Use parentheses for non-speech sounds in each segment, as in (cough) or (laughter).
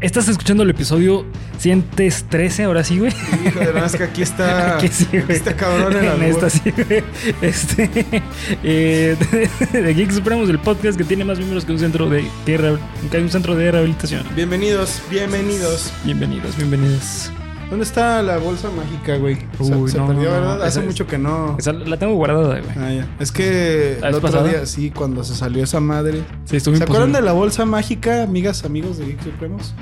Estás escuchando el episodio 113, ahora sí, güey. Hijo de es que aquí está. (laughs) Aquí sí, güey. aquí está cabrón En albur. esta sí, güey. Este. (laughs) eh, (laughs) de Geek Supremos, el podcast que tiene más miembros que un centro de, que un centro de rehabilitación. Bienvenidos, bienvenidos. Bienvenidos, bienvenidos. ¿Dónde está la bolsa mágica, güey? Uy, se no, perdió, no, no. ¿verdad? Hace es- mucho que no. Esa la tengo guardada, güey. Ah, ya. Es que ¿La el otro pasada? día, sí, cuando se salió esa madre. Sí, estuvo ¿Se acuerdan de la bolsa mágica, amigas, amigos de Geek Supremos?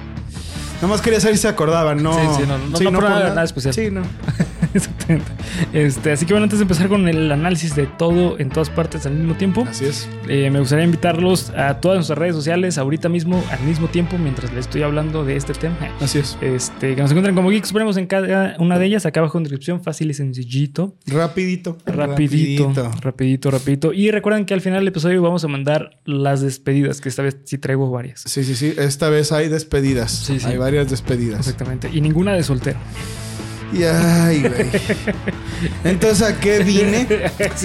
Nomás quería saber si se acordaban, no. Sí, sí, no, no- no por nada- nada especial. Sí, no. (laughs) Exactamente. Este, así que bueno, antes de empezar con el análisis de todo en todas partes al mismo tiempo, Así es. eh, me gustaría invitarlos a todas nuestras redes sociales ahorita mismo, al mismo tiempo, mientras les estoy hablando de este tema. Así es. Este, que nos encuentren como Geek Supremos en cada una de ellas, acá abajo en descripción, fácil y sencillito. Rapidito. Rapidito, rapidito, rapidito. Y recuerden que al final del episodio vamos a mandar las despedidas, que esta vez sí traigo varias. Sí, sí, sí. Esta vez hay despedidas. Sí, sí. Hay varias despedidas. Exactamente. Y ninguna de soltero. Y ay, güey. Entonces, ¿a qué vine?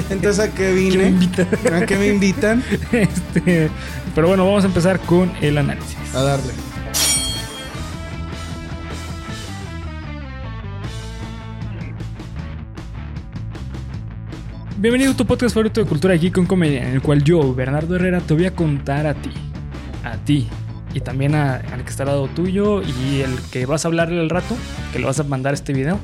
Entonces, ¿a qué ¿Quién me vine? ¿A qué me invitan? Este, pero bueno, vamos a empezar con el análisis. A darle. Bienvenido a tu podcast favorito de cultura geek con comedia, en el cual yo, Bernardo Herrera, te voy a contar a ti, a ti, y también a- al que está al lado tuyo y el que vas a hablarle al rato, que le vas a mandar este video,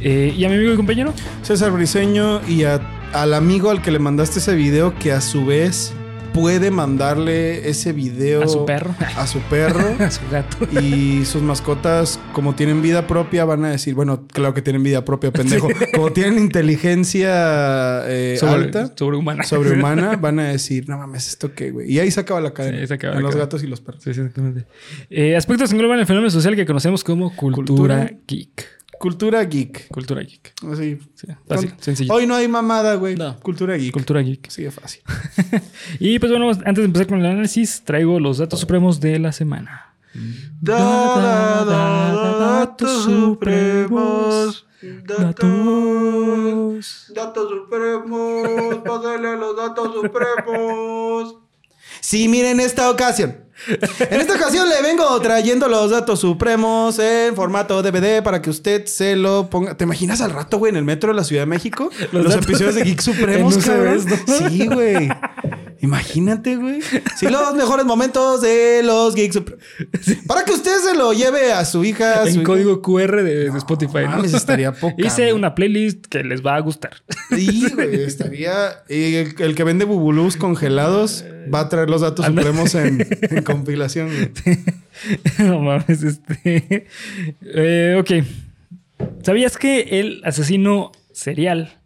eh, y a mi amigo y compañero. César Briseño y al amigo al que le mandaste ese video que a su vez puede mandarle ese video A su perro. a su perro (laughs) A su gato. y sus mascotas como tienen vida propia van a decir bueno claro que tienen vida propia pendejo como tienen inteligencia eh, alta Sobrehumana. sobrehumana van a decir no mames esto qué güey y ahí se acaba la cadena Sí, se acaba en la los cadena. gatos y los perros Sí, sí, exactamente. Eh, aspectos que engloban el fenómeno social que conocemos como cultura, Cultura. geek. Cultura geek Cultura geek. así Sí, fácil, sencillo. hoy no hay mamada güey No. cultura geek Cultura geek. sigue fácil (laughs) Y pues bueno, antes de empezar con el análisis, traigo los datos supremos de la semana. Da, da, da, da, datos supremos. Datos. Datos supremos. Pásale los datos supremos. (laughs) Sí, miren esta ocasión. En esta ocasión le vengo trayendo los datos supremos en formato DVD para que usted se lo ponga. ¿Te imaginas al rato, güey, en el metro de la Ciudad de México? Los episodios de Geek Supremos, cabrón? Sí, güey. Imagínate, güey. Sí, los mejores momentos de los Geek Supremos. Para que usted se lo lleve a su hija. a su En hija. código QR de, de Spotify. ¿no? mames, estaría (laughs) poca Hice una playlist que les va a gustar. Sí, güey, estaría. y el, el que vende bubulús congelados va a traer los datos Anda. supremos en, (laughs) en compilación, güey. (laughs) no mames, este. Eh, ok. ¿Sabías que el asesino serial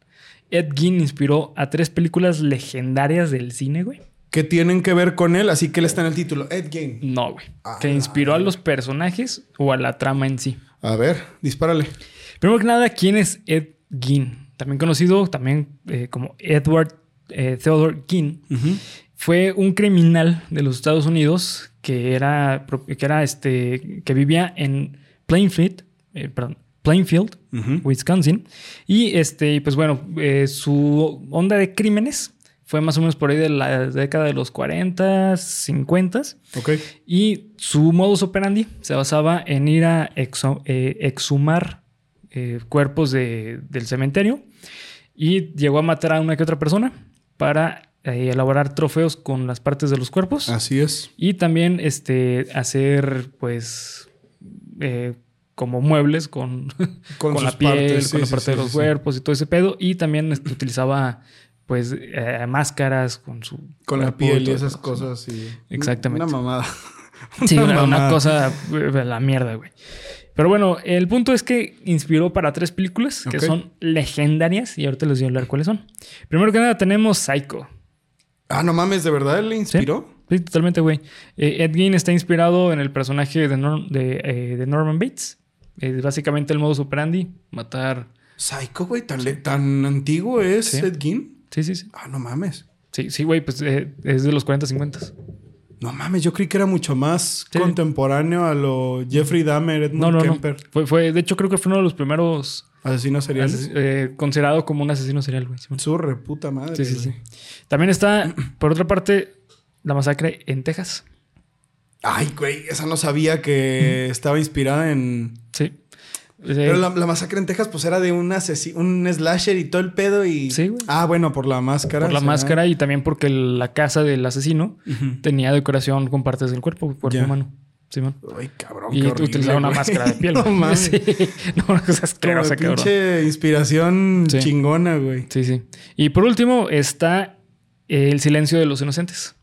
Ed Gein inspiró a tres películas legendarias del cine, güey? Que tienen que ver con él, así que él está en el título. Ed Gein. No, güey. Ah, que inspiró a los personajes o a la trama en sí. A ver, dispárale. Primero que nada, ¿quién es Ed Gein? También conocido también eh, como Edward eh, Theodore Gein. Fue un criminal de los Estados Unidos que era, que era este, que vivía en Plainfield, eh, perdón, Plainfield, Wisconsin. Y este, pues bueno, eh, su onda de crímenes fue más o menos por ahí de la década de los 40, 50. Ok. Y su modus operandi se basaba en ir a exo- eh, exhumar eh, cuerpos de- del cementerio y llegó a matar a una que otra persona para elaborar trofeos con las partes de los cuerpos Así es. y también este, hacer pues eh, como muebles con, (laughs) con, sus la piel, partes, con la sí, parte sí, de los cuerpos y todo ese pedo y también este, utilizaba pues eh, máscaras con su Con la piel y esas cosas. Y... Exactamente. Una mamada. (laughs) Sí, una, una cosa de la mierda, güey. Pero bueno, el punto es que inspiró para tres películas que son legendarias y ahorita les voy a hablar cuáles son. Primero que nada tenemos Psycho. Ah, no mames, ¿de verdad él le inspiró? Sí, totalmente, güey. Eh, Ed Gein está inspirado en el personaje de, Nor- de, eh, de Norman Bates. Es básicamente el modus operandi, matar... Psycho, güey, tan, le- tan antiguo es Sí. Ed Gein. Sí, sí, sí. Ah, no mames. Sí, sí, güey, pues eh, es de los 40, 50. No mames, yo creí que era mucho más Sí. contemporáneo a lo Jeffrey Dahmer, Edmund No, no, no. Fue, fue, de hecho, creo que fue uno de los primeros Asesino serial. ases- eh, considerado como un asesino serial, güey. Simón. Su reputa madre. Sí, sí, sí. También está, por otra parte, la masacre en Texas. Ay, güey, esa no sabía que estaba inspirada en. Sí. Pero la, masacre en Texas, pues era de un asesino, un slasher y todo el pedo y. Sí, güey. Ah, bueno, por la máscara. Por la máscara y también porque la casa del asesino tenía decoración con partes del cuerpo, cuerpo humano. Simón. Ay, cabrón. Y qué utilizaba una máscara de piel. (laughs) no mames. Sí. (laughs) No, una cosa asquerosa, Como pinche inspiración Sí. chingona, güey. Sí, sí. Y por último está El silencio de los inocentes.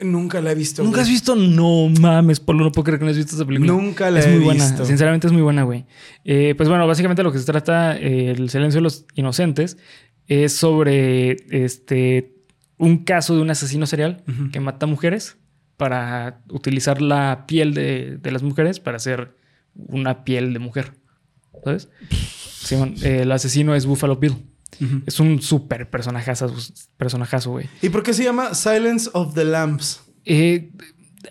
Nunca la he visto. ¿Nunca güey. has visto? No mames, Pablo, no puedo creer que no has visto esa película. Nunca la es he muy buena. visto. Sinceramente es muy buena, güey. Eh, pues bueno, básicamente lo que se trata eh, El silencio de los inocentes es sobre este un caso de un asesino serial que mata mujeres para utilizar la piel de, de las mujeres para hacer una piel de mujer. ¿Sabes? (laughs) Simón, eh, el asesino es Buffalo Bill. Es un súper personajazo, personajazo, güey. ¿Y por qué se llama Silence of the Lambs? Eh,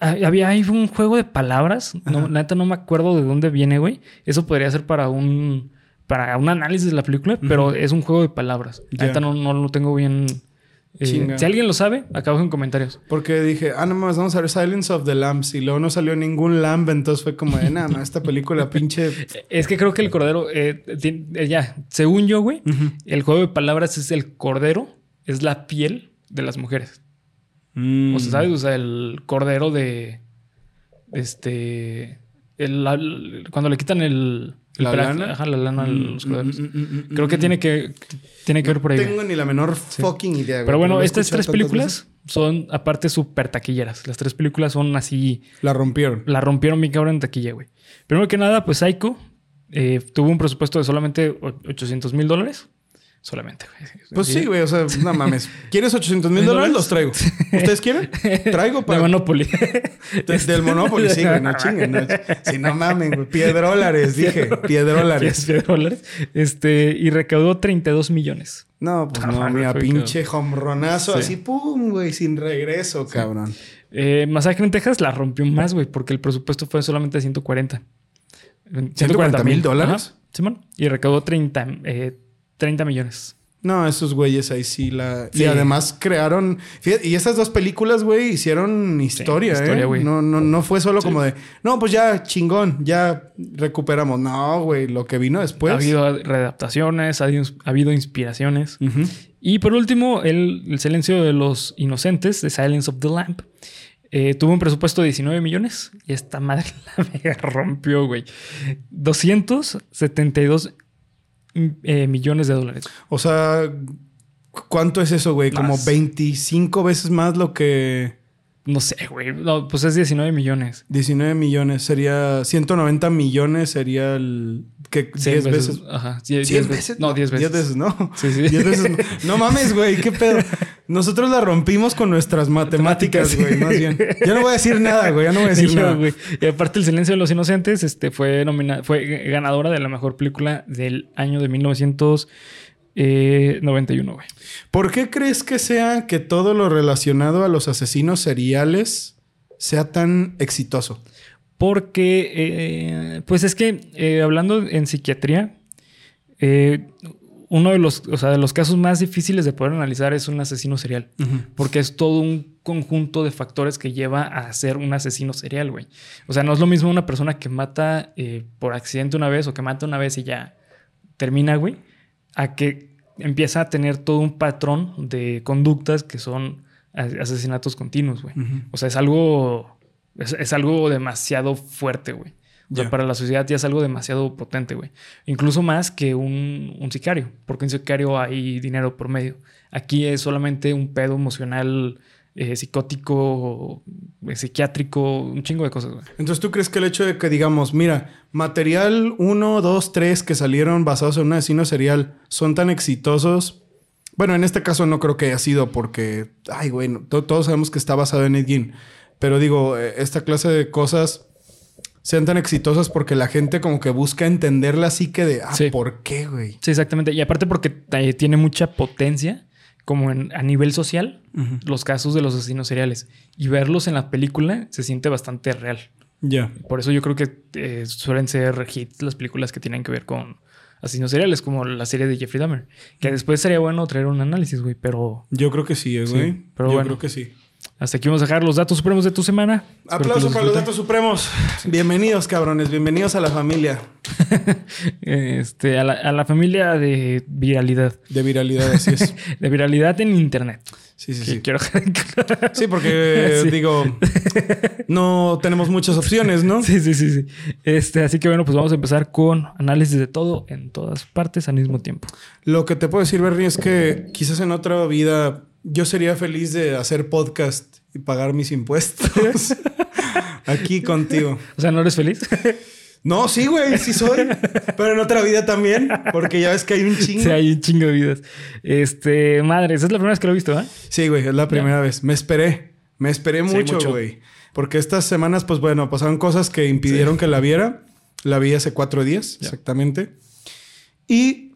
ha- había ahí un juego de palabras. No, Ajá. neta no me acuerdo de dónde viene, güey. Eso podría ser para un para un análisis de la película, pero es un juego de palabras. Ya. Neta no, no lo tengo bien. Eh, si alguien lo sabe, acá abajo en comentarios. Porque dije, ah, no más, vamos a ver Silence of the Lambs. Y luego no salió ningún lamb, entonces fue como de nada esta película pinche. (laughs) Es que creo que el cordero, eh, eh, ya, según yo, güey, el juego de palabras es el cordero, es la piel de las mujeres. Mm. O sea, ¿sabes? O sea, el cordero de. Este. el- la- el- cuando le quitan el. ¿La lana? Ajá, la lana a Mm, los mm, corderos. mm, mm, mm, Creo que mm. tiene que. Tiene que ver por ahí. No tengo ni la menor fucking idea, güey. Pero bueno, estas tres películas veces. son aparte súper taquilleras. Las tres películas son así. La rompieron. La rompieron bien cabrón en taquilla, güey. Primero que nada, pues Psycho eh, tuvo un presupuesto de solamente o- 800 mil dólares. Solamente, güey. Pues sí, güey, o sea, no mames. (laughs) ¿Quieres 800 mil dólares? Los traigo. ¿Ustedes quieren? Traigo De para. Monopoly. (laughs) De- del Monopoly, sí, güey, no chinguen. No. Sí, no mamen, güey. Piedrólares, (laughs) dije. Piedrólares. 10 dólares. Este, y recaudó 32 millones. No, pues no, Ah, mira, fue pinche hombronazo, Sí. así, pum, güey, sin regreso, cabrón. Eh, Masacre en Texas la rompió más, güey, porque el presupuesto fue solamente 140. 140 mil dólares. Simón. Y recaudó 30, eh, 30 millones. No, esos güeyes ahí sí la. Sí. Y además crearon. fíjate, y esas dos películas, güey, hicieron historia, historia, ¿eh? güey. No, no, no fue solo como de. No, pues ya, chingón, ya recuperamos. No, güey, lo que vino después. ha habido readaptaciones, ha habido, ha habido inspiraciones. Y por último, el, el silencio de los inocentes, The Silence of the Lamp. eh, tuvo un presupuesto de 19 millones y esta madre (laughs) la mega rompió, güey. 272 mm, eh, millones de dólares. O sea, ¿cu- ¿cuánto es eso, güey? Como Más. 25 veces más lo que. No sé, güey. No, pues es 19 millones. 19 millones sería 190 millones sería el que 10 Cien veces. Ajá. die- 100 diez veces. No, 10 veces. 10 veces, no. Sí, sí. 10 veces. No, No mames, güey, qué pedo. (laughs) Nosotros la rompimos con nuestras matemáticas, güey, más bien. Ya no voy a decir nada, güey, ya no voy a decir (laughs) yo, nada. güey. Y aparte, El Silencio de los Inocentes este, fue, nomina fue ganadora de la mejor película del año de 1991, güey. ¿Por qué crees que sea que todo lo relacionado a los asesinos seriales sea tan exitoso? Porque, eh, pues es que eh, hablando en psiquiatría, eh, uno de los, o sea, de los casos más difíciles de poder analizar es un asesino serial. Porque es todo un conjunto de factores que lleva a ser un asesino serial, güey. O sea, no es lo mismo una persona que mata eh, por accidente una vez o que mata una vez y ya termina, güey, a que empieza a tener todo un patrón de conductas que son asesinatos continuos, güey. O sea, es algo, es, es algo demasiado fuerte, güey. O sea, Ya. para la sociedad ya es algo demasiado potente, güey. Incluso más que un, un sicario, porque en sicario hay dinero por medio. Aquí es solamente un pedo emocional, eh, psicótico, eh, psiquiátrico, un chingo de cosas, güey. Entonces, ¿tú crees que el hecho de que digamos, mira, material 1, 2, 3 que salieron basados en un asesino serial son tan exitosos? Bueno, en este caso no creo que haya sido porque, ay, güey, no, to- todos sabemos que está basado en Ed Gein. Pero digo, eh, esta clase de cosas sean tan exitosas porque la gente como que busca entender la psique de, ah, Sí. ¿por qué, güey? Sí, exactamente. Y aparte porque eh, tiene mucha potencia, como en- a nivel social, los casos de los asesinos seriales. Y verlos en la película se siente bastante real. Ya. Por eso yo creo que eh, suelen ser hits las películas que tienen que ver con asesinos seriales, como la serie de Jeffrey Dahmer. Que después sería bueno traer un análisis, güey, pero... Yo creo que sí, eh, Sí, güey. pero Yo bueno. creo que sí. Hasta aquí vamos a dejar los datos supremos de tu semana. Aplauso para los datos supremos. Bienvenidos, cabrones. Bienvenidos a la familia. (laughs) este, a la, familia de viralidad. De viralidad, así es. (laughs) de viralidad en internet. Sí, sí, sí. Quiero... sí, porque (laughs) digo, no tenemos muchas opciones, ¿no? Sí, sí, sí, sí. Este, así que bueno, pues vamos a empezar con análisis de todo en todas partes al mismo tiempo. Lo que te puedo decir, Bernie, es que quizás en otra vida yo sería feliz de hacer podcast y pagar mis impuestos (laughs) aquí contigo. O sea, ¿no eres feliz? No, sí, güey, sí soy. pero en otra vida también, porque ya ves que hay un chingo. Sí, hay un chingo de vidas. Este, madre, esa es la primera vez que lo he visto, ¿eh? Sí, güey, es la primera vez. Me esperé. Me esperé mucho, güey. Porque estas semanas, pues bueno, pasaron cosas que impidieron que la viera. La vi hace cuatro días, exactamente. Y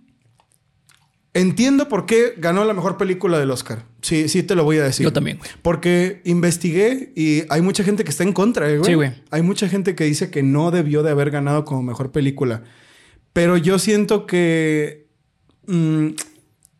Entiendo por qué ganó la mejor película del Oscar. Sí, sí te lo voy a decir. Yo también, güey. Porque investigué y hay mucha gente que está en contra, eh, güey. Sí, güey. Hay mucha gente que dice que no debió de haber ganado como mejor película. Pero yo siento que mm,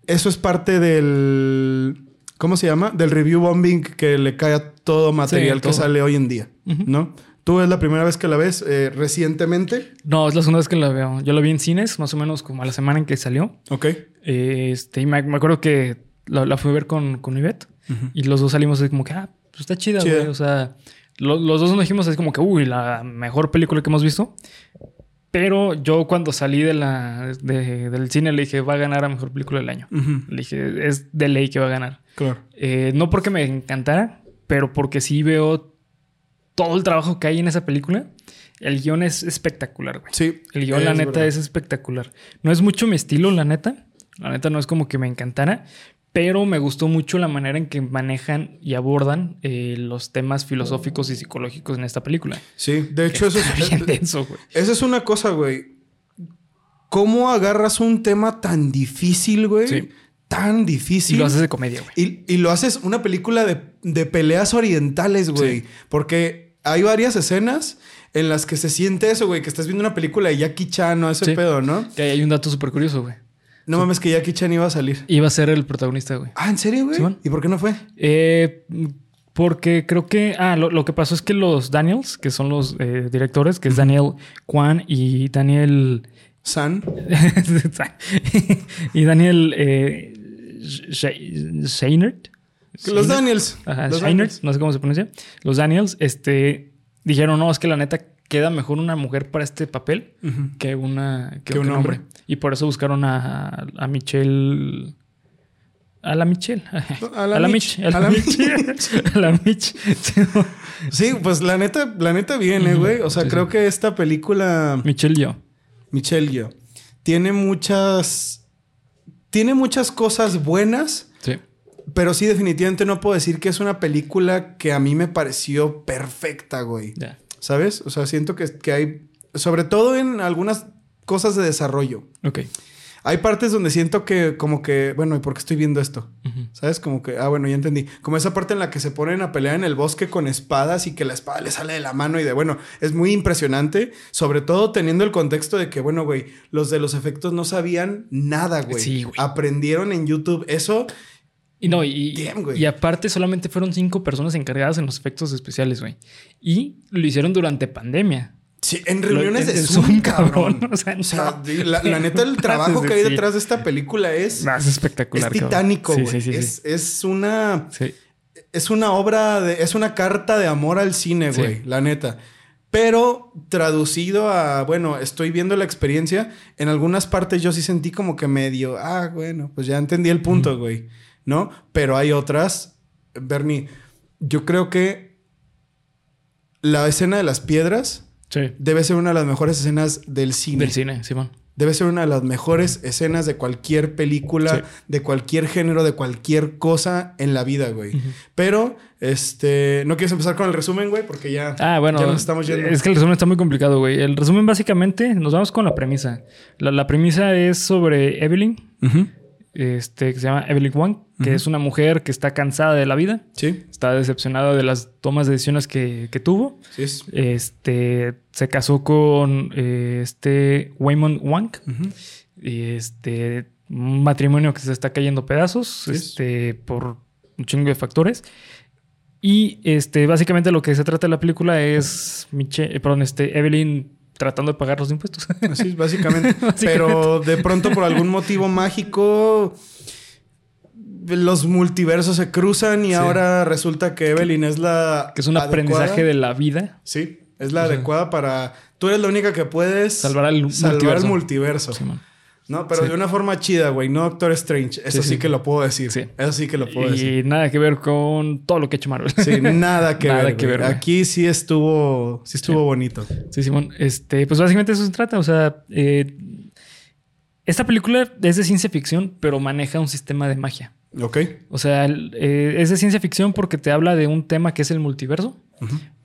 eso es parte del... ¿Cómo se llama? Del review bombing que le cae a todo material que sale hoy en día, ¿no? ¿Tú es la primera vez que la ves eh, recientemente? No, es la segunda vez que la veo. Yo la vi en cines, más o menos como a la semana en que salió. Ok. este, y me, acuerdo que la, fui a ver con, con Ivette y los dos salimos así como que, ah, pues está chida, güey. O sea, los dos nos dijimos así como que, uy, la mejor película que hemos visto. Pero yo cuando salí de la, del cine le dije, va a ganar a mejor película del año. Le dije, es de ley que va a ganar. Claro. Eh, no porque me encantara, pero porque sí veo todo el trabajo que hay en esa película. El guion es espectacular, güey. Sí. El guion, la neta, es espectacular. No es mucho mi estilo, la neta. La neta no es como que me encantara, pero me gustó mucho la manera en que manejan y abordan eh, los temas filosóficos y psicológicos en esta película. Sí, de hecho, eso es. Bien denso, güey. Esa es una cosa, güey. ¿Cómo agarras un tema tan difícil, güey? Sí. Tan difícil. Y lo haces de comedia, güey. Y, lo haces una película de, de peleas orientales, güey. Porque hay varias escenas en las que se siente eso, güey, que estás viendo una película de Jackie Chan o ese pedo, ¿no? Que hay un dato súper curioso, güey. No mames que Jackie Chan iba a salir. Iba a ser el protagonista, güey. Ah, ¿en serio, güey? ¿Y por qué no fue? Eh, porque creo que... Ah, lo, que pasó es que los Daniels, que son los eh, directores, que es Daniel Kwan y Daniel... San. (laughs) y Daniel eh, los Daniels. los Daniels. no sé cómo se pronuncia. Los Daniels, este, dijeron, no, es que la neta queda mejor una mujer para este papel que una que, un, hombre. Y por eso buscaron a, a Michelle. A la Michelle. A (laughs) la, a la Mich. A la Mich. (laughs) A la Mich. sí, pues la neta, la neta viene, güey. O sea, creo que esta película. Michelle yo. Michelle yo. Tiene muchas. Tiene muchas cosas buenas. Pero sí, definitivamente no puedo decir que es una película que a mí me pareció perfecta, güey. ¿Sabes? O sea, siento que, que, hay, sobre todo en algunas cosas de desarrollo. Ok. Hay partes donde siento que como que, bueno, ¿y por qué estoy viendo esto? ¿Sabes? Como que, ah, bueno, ya entendí. Como esa parte en la que se ponen a pelear en el bosque con espadas y que la espada le sale de la mano y de, bueno, es muy impresionante, sobre todo teniendo el contexto de que, bueno, güey, los de los efectos no sabían nada, güey. Sí, güey. Aprendieron en YouTube eso y no, y, y aparte solamente fueron cinco personas encargadas en los efectos especiales, güey. Y lo hicieron durante pandemia. Sí, en reuniones de Zoom, cabrón. (laughs) O sea, la, neta, el (laughs) trabajo que hay detrás de esta película es... Más espectacular. Es titánico, güey. es, es, una... Es una obra de... Es una carta de amor al cine, güey. La neta. Pero traducido a, bueno, estoy viendo la experiencia. En algunas partes yo sí sentí como que medio... Ah, bueno, pues ya entendí el punto, güey. ¿No? Pero hay otras. Bernie, yo creo que la escena de las piedras debe ser una de las mejores escenas del cine. Del cine, Simón. Debe ser una de las mejores escenas de cualquier película, de cualquier género, de cualquier cosa en la vida, güey. Pero, este, ¿no quieres empezar con el resumen, güey? Porque ya, ah, bueno, nos estamos yendo. Es que el resumen está muy complicado, güey. El resumen básicamente, nos vamos con la premisa. La, premisa es sobre Evelyn este, que se llama Evelyn Wang, que es una mujer que está cansada de la vida. Sí. Está decepcionada de las tomas de decisiones que, tuvo. Sí. Este, se casó con eh, este Waymond Wang. Y este, un matrimonio que se está cayendo pedazos, este, por un chingo de factores. Y este, básicamente lo que se trata de la película es Miche, eh, perdón, este, Evelyn tratando de pagar los impuestos. (laughs) Así, (laughs) básicamente. Pero de pronto, por algún motivo mágico, los multiversos se cruzan y ahora resulta que Evelyn es la. Que es un aprendizaje de la vida. Sí, es la adecuada para. Tú eres la única que puedes salvar al salvar multiverso. El multiverso. No, pero de una forma chida, güey. No Doctor Strange. Eso sí, que lo puedo decir. Sí. Eso sí que lo puedo decir. Y nada que ver con todo lo que ha hecho Marvel. Sí, nada (laughs) que ver. Que ver Aquí sí estuvo, sí estuvo bonito. Sí, Simón. Este, pues básicamente eso se trata. O sea, eh, esta película es de ciencia ficción, pero maneja un sistema de magia. Ok. O sea, eh, es de ciencia ficción porque te habla de un tema que es el multiverso,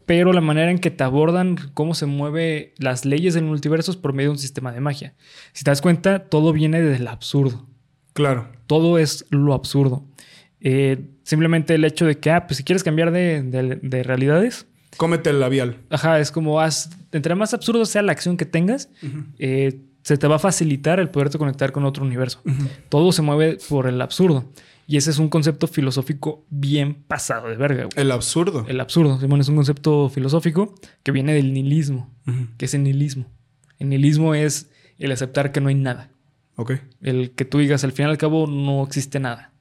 pero la manera en que te abordan cómo se mueven las leyes del multiverso es por medio de un sistema de magia. Si te das cuenta, todo viene del absurdo. Claro. Todo es lo absurdo. Eh, simplemente el hecho de que, ah, pues si quieres cambiar de, realidades. Cómete el labial. Ajá, es como, haz, entre más absurdo sea la acción que tengas, eh, se te va a facilitar el poderte conectar con otro universo. Todo se mueve por el absurdo. Y ese es un concepto filosófico bien pasado de verga. El absurdo. El absurdo. Simón es un concepto filosófico que viene del nihilismo. que es el nihilismo? El nihilismo es el aceptar que no hay nada. Ok. El que tú digas al fin y al cabo no existe nada.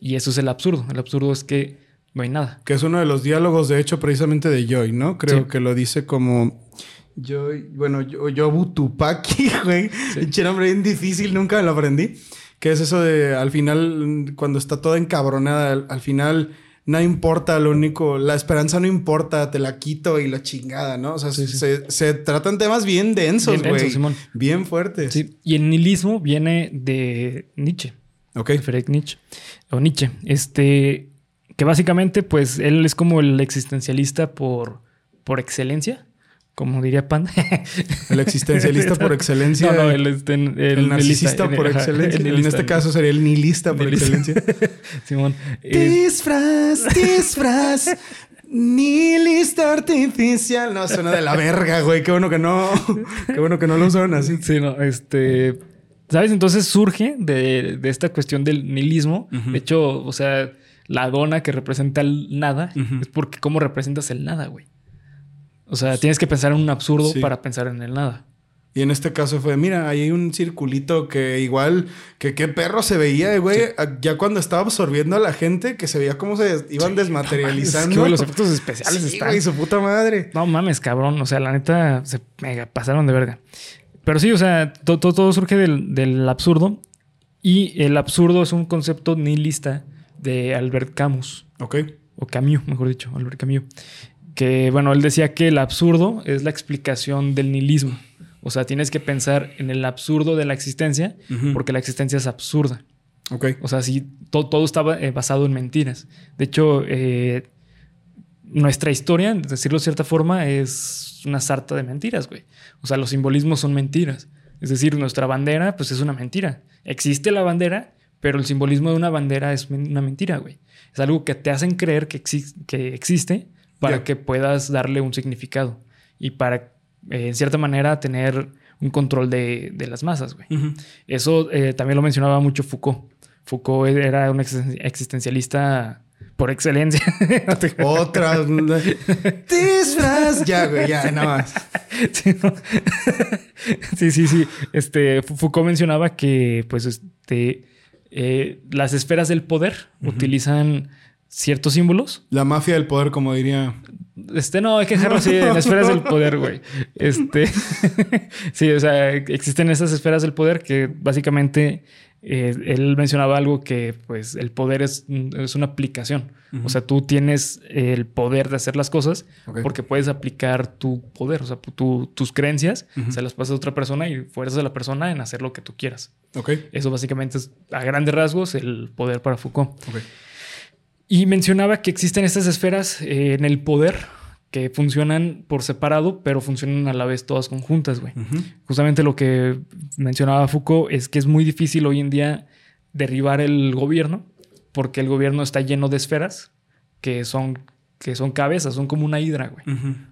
Y eso es el absurdo. El absurdo es que no hay nada. Que es uno de los diálogos, de hecho, precisamente de Joy, ¿no? Creo que lo dice como. Joy, bueno, yo, yo Butupaki, (laughs) güey. Sí. nombre bien difícil, nunca me lo aprendí. Que es eso de al final, cuando está toda encabronada, al, final no importa, lo único, la esperanza no importa, te la quito y la chingada, ¿no? O sea, Se, tratan temas bien densos, güey. Bien, bien, fuertes. Sí, y el nihilismo viene de Nietzsche. Ok. Friedrich Nietzsche. O Nietzsche. Este, que básicamente, pues, él es como el existencialista por, por excelencia como diría Pan. el existencialista por (laughs) excelencia. No, no, el, el, narcisista por excelencia. en este caso sería el nihilista por excelencia. (laughs) Simón. Eh, disfraz, disfraz. Nihilista artificial. No, suena de la verga, güey. Qué bueno que no. Qué bueno que no lo usan así. Sí, no, este. ¿Sabes? Entonces surge de, esta cuestión del nihilismo. De hecho, o sea, la dona que representa el nada es porque cómo representas el nada, güey. O sea, tienes que pensar en un absurdo para pensar en el nada. Y en este caso fue, mira, ahí hay un circulito que igual, que qué perro se veía, güey. Ya cuando estaba absorbiendo a la gente, que se veía cómo se iban desmaterializando. los efectos especiales están. Y su puta madre. No mames, cabrón. O sea, la neta, se mega pasaron de verga. Pero sí, o sea, todo, todo, surge del, del, absurdo. Y el absurdo es un concepto nihilista de Albert Camus. Ok. O Camus, mejor dicho, Albert Camus que, bueno, él decía que el absurdo es la explicación del nihilismo. O sea, tienes que pensar en el absurdo de la existencia porque la existencia es absurda. Ok. O sea, sí, todo, todo estaba eh, basado en mentiras. De hecho, eh, nuestra historia, decirlo de cierta forma, es una sarta de mentiras, güey. O sea, los simbolismos son mentiras. Es decir, nuestra bandera, pues es una mentira. Existe la bandera, pero el simbolismo de una bandera es una mentira, güey. Es algo que te hacen creer que, que existe, para que puedas darle un significado y para, eh, en cierta manera, tener un control de, las masas, güey. Eso eh, también lo mencionaba mucho Foucault. Foucault era un existencialista por excelencia. (laughs) Otra. (laughs) Disfraz. Ya, güey, ya, nada más. Sí, sí, sí, Este, Foucault mencionaba que, pues, este, eh, las esferas del poder utilizan ciertos símbolos. La mafia del poder, como diría. Este no, hay que dejarlo así en (laughs) esferas del poder, güey. Este. (laughs) sí, o sea, existen esas esferas del poder que básicamente eh, él mencionaba algo que, pues, el poder es, es una aplicación. O sea, tú tienes el poder de hacer las cosas porque puedes aplicar tu poder, o sea, tus creencias, se las pasas a otra persona y fuerzas a la persona en hacer lo que tú quieras. Ok. Eso básicamente es, a grandes rasgos, el poder para Foucault. Y mencionaba que existen estas esferas eh, en el poder que funcionan por separado, pero funcionan a la vez todas conjuntas, güey. Justamente lo que mencionaba Foucault es que es muy difícil hoy en día derribar el gobierno, porque el gobierno está lleno de esferas que son, que son cabezas, son como una hidra, güey.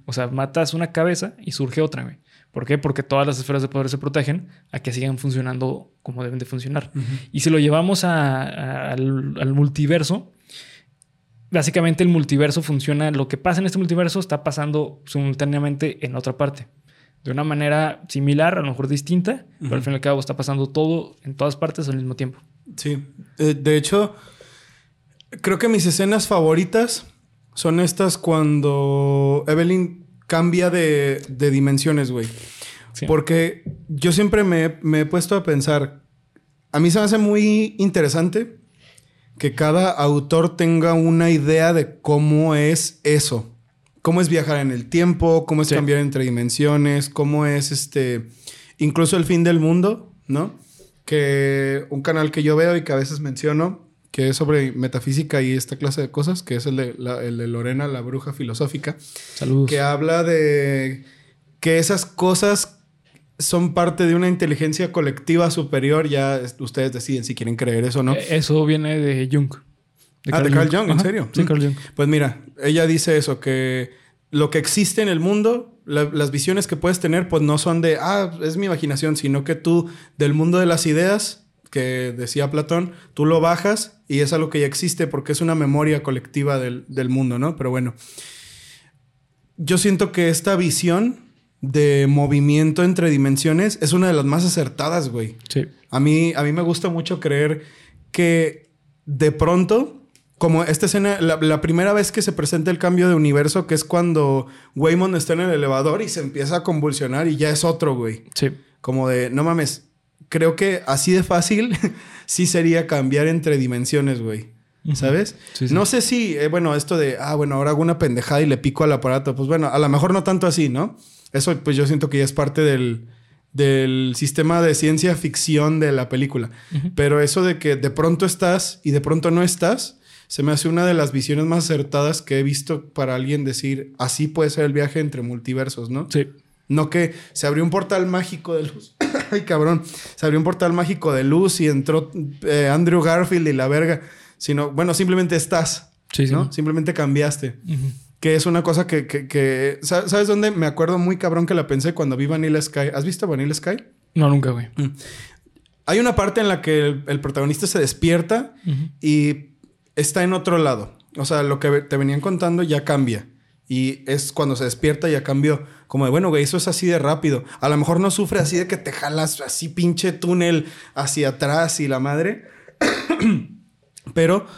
O sea, matas una cabeza y surge otra, güey. ¿Por qué? Porque todas las esferas de poder se protegen a que sigan funcionando como deben de funcionar. Y si lo llevamos al multiverso, básicamente el multiverso funciona, lo que pasa en este multiverso está pasando simultáneamente en otra parte. De una manera similar, a lo mejor distinta, pero al fin y al cabo está pasando todo en todas partes al mismo tiempo. Sí. Eh, de hecho, creo que mis escenas favoritas son estas cuando Evelyn cambia de, dimensiones, güey. Porque yo siempre me, me, he puesto a pensar, a mí se me hace muy interesante que cada autor tenga una idea de cómo es eso. Cómo es viajar en el tiempo, cómo es cambiar entre dimensiones, cómo es este. Incluso el fin del mundo, ¿no? Que un canal que yo veo y que a veces menciono, que es sobre metafísica y esta clase de cosas, que es el de, el de Lorena, la bruja filosófica. Saludos. Que habla de que esas cosas son parte de una inteligencia colectiva superior. Ya ustedes deciden si quieren creer eso o no. Eh, eso viene de Jung. ah, de Carl Jung, ¿en serio? Sí, Carl Jung. Pues mira, ella dice eso, que lo que existe en el mundo, las visiones que puedes tener, pues no son de, ah, es mi imaginación, sino que tú, del mundo de las ideas, que decía Platón, tú lo bajas y es algo que ya existe porque es una memoria colectiva del, del mundo, ¿no? Pero bueno, yo siento que esta visión de movimiento entre dimensiones es una de las más acertadas, güey. Sí. A mí, a mí me gusta mucho creer que de pronto, como esta escena, la, primera vez que se presenta el cambio de universo, que es cuando Waymond está en el elevador y se empieza a convulsionar y ya es otro, güey. Sí. Como de, no mames, creo que así de fácil (laughs) sí sería cambiar entre dimensiones, güey. ¿Sabes? No sé si, eh, bueno, esto de, ah, bueno, ahora hago una pendejada y le pico al aparato. Pues bueno, a lo mejor no tanto así, ¿no? Eso pues yo siento que ya es parte del, sistema de ciencia ficción de la película. Pero eso de que de pronto estás y de pronto no estás, se me hace una de las visiones más acertadas que he visto para alguien decir, así puede ser el viaje entre multiversos, ¿no? Sí. No que se abrió un portal mágico de luz. (laughs) Ay, cabrón. Se abrió un portal mágico de luz y entró eh, Andrew Garfield y la verga. Sino, bueno, simplemente estás. Sí, ¿no? Simplemente cambiaste. Que es una cosa que, que, ¿Sabes dónde? Me acuerdo muy cabrón que la pensé cuando vi Vanilla Sky. ¿Has visto Vanilla Sky? No, nunca, güey. Mm. Hay una parte en la que el, protagonista se despierta y está en otro lado. O sea, lo que te venían contando ya cambia. Y es cuando se despierta ya cambió. Como de, bueno, güey, eso es así de rápido. A lo mejor no sufre así de que te jalas así pinche túnel hacia atrás y la madre. (clears throat) Pero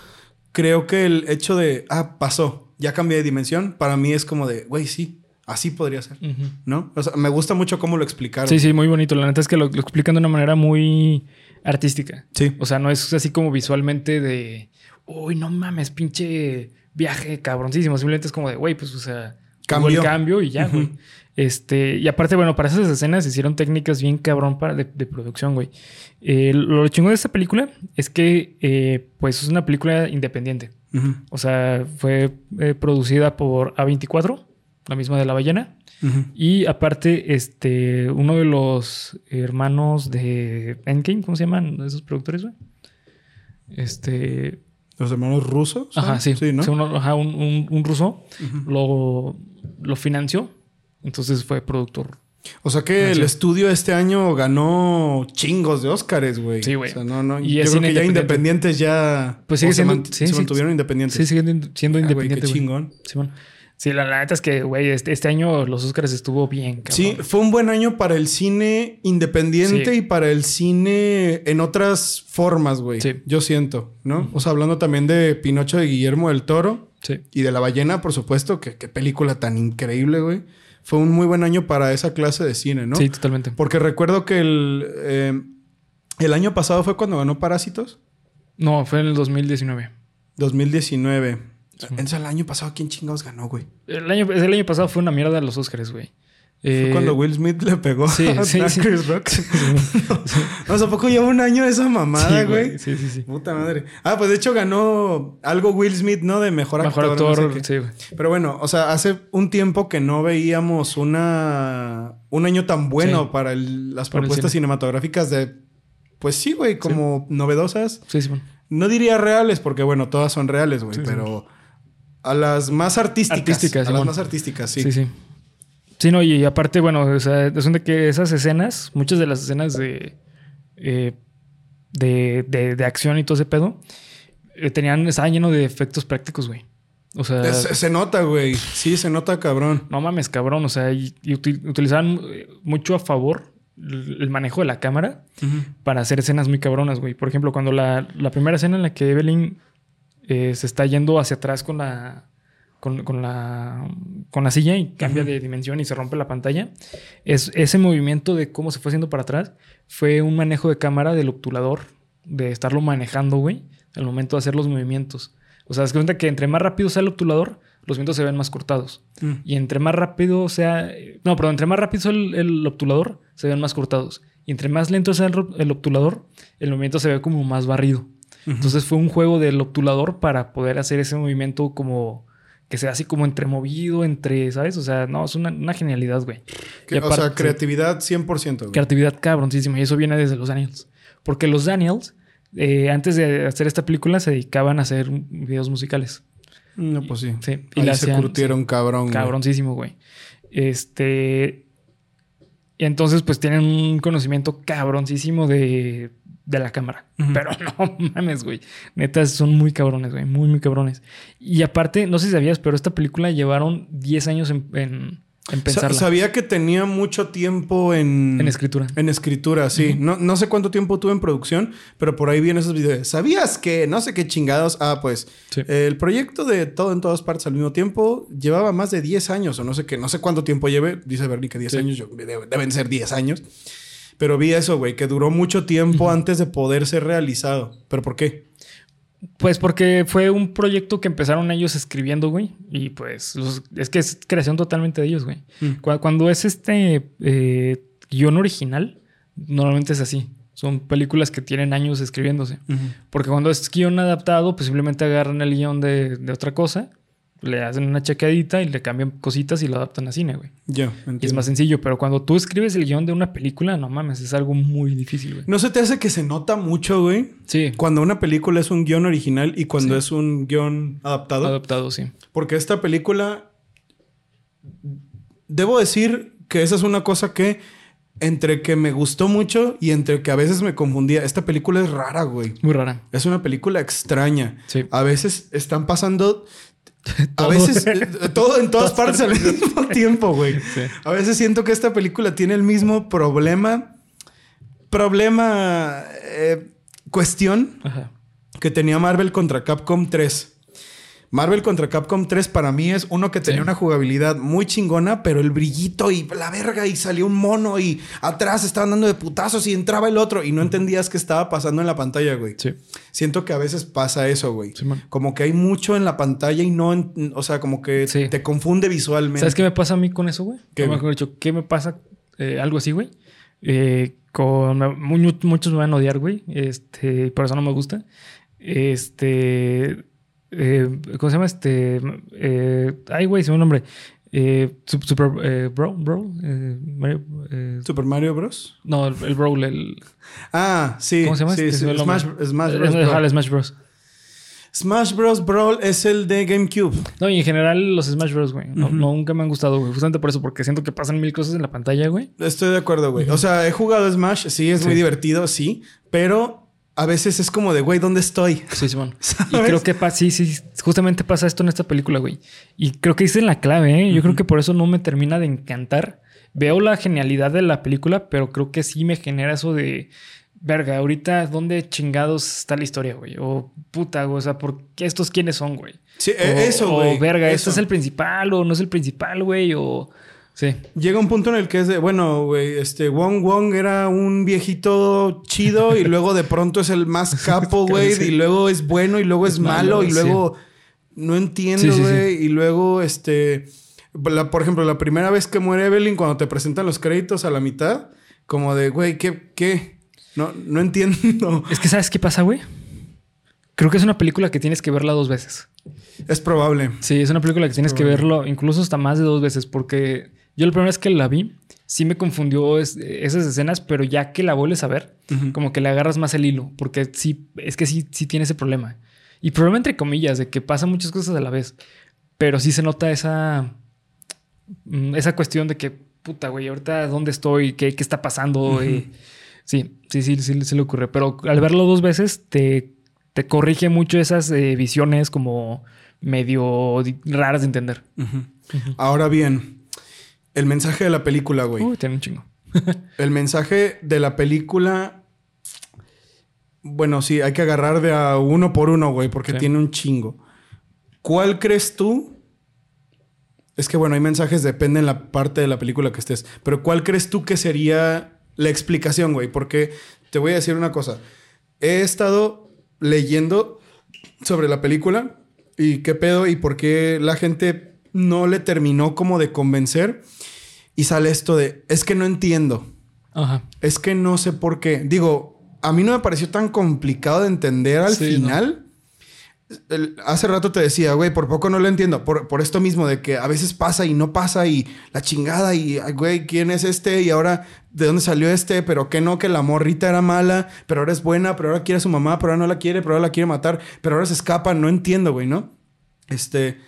creo que el hecho de, ah, pasó ya cambié de dimensión, para mí es como de, güey, sí, así podría ser, ¿no? O sea, me gusta mucho cómo lo explicaron. Sí, sí, muy bonito. La neta es que lo, explican de una manera muy artística. Sí. O sea, no es así como visualmente de, uy, no mames, pinche viaje cabroncísimo. Simplemente es como de, güey, pues, o sea, cambio el cambio y ya, güey. Este, y aparte, bueno, para esas escenas hicieron técnicas bien cabrón para de, producción, güey. Eh, lo chingón de esta película es que, eh, pues, es una película independiente. O sea, fue eh, producida por A24, la misma de La Ballena. Y aparte, este, uno de los hermanos de Endgame, ¿cómo se llaman esos productores, güey? Este. ¿Los hermanos rusos? Ajá, sí. sí ¿no? ajá, un, un, ruso lo, lo financió. Entonces fue productor o sea que el estudio este año ganó chingos de Óscares, güey. Sí, güey. O sea, no, no. Y yo creo que ya independientes ya. Pues sigue siendo. Se, sí, mantuvieron independientes. Sí, siguen siendo ah, independientes. qué chingón. Sí, bueno. Sí, la, neta es que, güey, este, este, año los Óscares estuvo bien, cabrón. Sí, fue un buen año para el cine independiente y para el cine en otras formas, güey. Sí. Yo siento, ¿no? O sea, hablando también de Pinocho de Guillermo del Toro. Sí. Y de La Ballena, por supuesto. Que, qué película tan increíble, güey fue un muy buen año para esa clase de cine, ¿no? Sí, totalmente. Porque recuerdo que el, eh, el año pasado fue cuando ganó Parásitos. No, fue en el 2019. 2019. Entonces, el año pasado, ¿quién chingados ganó, güey? El año, el año pasado fue una mierda los Oscars, güey. Fue cuando Will Smith le pegó sí, a sí, Chris Rock. no, o sea, poco lleva un año esa mamada, güey? Sí, sí, sí. Puta madre. Ah, pues de hecho ganó algo Will Smith, ¿no? De mejor, mejor actor. sí, güey. Pero bueno, o sea, hace un tiempo que no veíamos una un año tan bueno para las propuestas cinematográficas de, pues sí, güey, como novedosas. Sí, sí, bueno. No diría reales, porque bueno, todas son reales, güey, pero a las más artísticas. Artísticas, a las más artísticas, sí. Sí, sí. Sí, no, y aparte, bueno, o sea, son de que esas escenas, muchas de las escenas de, eh, de, de, acción y todo ese pedo, eh, tenían, estaban llenos de efectos prácticos, güey. O sea, Es- se nota, güey. Sí, se nota cabrón. no mames, cabrón. O sea, y, y util- utilizaban eh, mucho a favor el el manejo de la cámara para hacer escenas muy cabronas, güey. Por ejemplo, cuando la, la primera escena en la que Evelyn eh, se está yendo hacia atrás con la, con, con la, con la silla y cambia de dimensión y se rompe la pantalla, es, ese movimiento de cómo se fue haciendo para atrás fue un manejo de cámara del obturador, de estarlo manejando, güey, al momento de hacer los movimientos. O sea, es cuenta que entre más rápido sea el obturador, los movimientos se ven más cortados. Mm. Y entre más rápido sea. No, perdón, entre más rápido sea el, el obturador, se ven más cortados. Y entre más lento sea el, el obturador, el movimiento se ve como más barrido. Entonces fue un juego del obturador para poder hacer ese movimiento como. Que sea así como entremovido, entre, ¿sabes? O sea, no, es una, una genialidad, güey. Que- Y o sea, aparte- creatividad 100%, güey. Creatividad cabroncísima. Y eso viene desde los Daniels. Porque los Daniels, eh, antes de hacer esta película, se dedicaban a hacer videos musicales. No, pues sí. Sí. Ahí la se curtieron cabrón, güey. Cabroncísimo, güey. Este. Y entonces, pues tienen un conocimiento cabroncísimo de, de la cámara. Pero (laughs) no mames, güey. Neta, son muy cabrones, güey. Muy, muy cabrones. Y aparte, no sé si sabías, pero esta película llevaron 10 años en, en, en Sa- sabía que tenía mucho tiempo en... En escritura. En escritura, sí. no, no sé cuánto tiempo tuve en producción, pero por ahí vienen esos videos. ¿Sabías que no sé qué chingados? Ah, pues Sí. el proyecto de todo en todas partes al mismo tiempo llevaba más de 10 años o no sé qué, no sé cuánto tiempo lleve. Dice Bernie que 10 Sí. años, yo- debe- deben ser 10 años. Pero vi eso, güey, que duró mucho tiempo antes de poder ser realizado. ¿Pero por qué? Pues porque fue un proyecto que empezaron ellos escribiendo, güey. Y pues los- es que es creación totalmente de ellos, güey. Mm. Cu- Cuando es este eh, guion original, normalmente es así. Son películas que tienen años escribiéndose. Porque cuando es guion adaptado, pues simplemente agarran el guion de, de otra cosa, le hacen una chequeadita y le cambian cositas y lo adaptan a cine, güey. Ya, Y es más sencillo, pero cuando tú escribes el guion de una película, no mames, es algo muy difícil, güey. ¿No se te hace que se nota mucho, güey? Sí, Cuando una película es un guion original y cuando Sí. es un guion adaptado. adaptado, sí. Porque esta película. Debo decir que esa es una cosa que. Entre que me gustó mucho y entre que a veces me confundía. Esta película es rara, güey. Muy rara. Es una película extraña. Sí. A veces están pasando. A veces eh, todo en todas partes al mismo (laughs) tiempo, güey. Sí. A veces siento que esta película tiene el mismo problema. Problema. eh, cuestión Ajá. que tenía Marvel contra Capcom 3. Marvel contra Capcom 3 para mí es uno que tenía Sí. una jugabilidad muy chingona, pero el brillito y la verga y salió un mono y atrás estaban dando de putazos y entraba el otro y no entendías qué estaba pasando en la pantalla, güey. Sí. Siento que a veces pasa eso, güey. Como que hay mucho en la pantalla y no, en- o sea, como que Sí. te confunde visualmente. ¿Sabes qué me pasa a mí con eso, güey? ¿Qué, O güey? mejor dicho, ¿qué me pasa? Eh, algo así, güey. Eh, con mu- muchos me van a odiar, güey. Este, por eso no me gusta. Este, eh, ¿cómo se llama? Este, eh, ay, güey, se me un nombre. Eh, Sup- Super, eh, Bro, Bro, eh, Mario, Super Mario Bros. no, el, el Brawl, el, Ah, sí. ¿cómo se llama? Sí, Este? sí. Se Smash, Bros. Smash Bros. Smash Bros. Brawl es el de GameCube. No, y en general los Smash Bros, güey. No. Nunca me han gustado, güey. Justamente por eso, porque siento que pasan mil cosas en la pantalla, güey. Estoy de acuerdo, güey. O sea, he jugado Smash, sí, es muy divertido, sí, pero a veces es como de, güey, ¿dónde estoy? Sí, Simón. (laughs) Y ¿Sabes? creo que pasa, sí, sí, justamente pasa esto en esta película, güey. Y creo que es la clave, ¿eh? Yo creo que por eso no me termina de encantar. Veo la genialidad de la película, pero creo que sí me genera eso de, verga, ahorita, ¿dónde chingados está la historia, güey? O puta, güey, o sea, ¿por qué estos quiénes son, güey? Sí, O- e- eso, güey. O verga. ¿este es el principal o no es el principal, güey? O... Sí. Llega un punto en el que es de, bueno, güey, este Wong Wong era un viejito chido y luego de pronto es el más (laughs) capo, güey, Sí. y luego es bueno y luego es, Es malo, malo, y sí. luego no entiendo, güey, y luego este, la- por ejemplo, la primera vez que muere Evelyn cuando te presentan los créditos a la mitad, como de, güey, ¿qué? ¿Qué? No, no entiendo. (laughs) Es que, ¿sabes qué pasa, güey? Creo que es una película que tienes que verla dos veces. Es probable. Sí, es una película que tienes que verlo incluso hasta más de dos veces, porque yo la primera vez que la vi, sí me confundió es- esas escenas, pero ya que la vuelves a ver, como que le agarras más el hilo, porque sí, es que sí, sí tiene ese problema. Y problema entre comillas, de que pasan muchas cosas a la vez, pero sí se nota esa, mm, esa cuestión de que, puta, güey, ahorita dónde estoy, qué, qué está pasando. Eh, sí, sí, sí, sí, sí le ocurre, pero al verlo dos veces te, te corrige mucho esas eh, visiones como medio raras de entender. Ahora bien, el mensaje de la película, güey. Uy, tiene un chingo. (laughs) el mensaje de la película. Bueno, sí, hay que agarrar de a uno por uno, güey, porque tiene un chingo. ¿Cuál crees tú? Es que bueno, hay mensajes, depende en la parte de la película que estés. Pero ¿cuál crees tú que sería la explicación, güey? Porque te voy a decir una cosa. He estado leyendo sobre la película y qué pedo y por qué la gente no le terminó como de convencer. Y sale esto de, es que no entiendo. Ajá. Es que no sé por qué. Digo, a mí no me pareció tan complicado de entender al final hace rato te decía, güey, por poco no lo entiendo. Por, por, esto mismo de que a veces pasa y no pasa y la chingada y, güey, ¿quién es este? Y ahora, ¿de dónde salió este? Pero que no, que la morrita era mala, pero ahora es buena, pero ahora quiere a su mamá, pero ahora no la quiere, pero ahora la quiere matar, pero ahora se escapa. No entiendo, güey, ¿no? Este.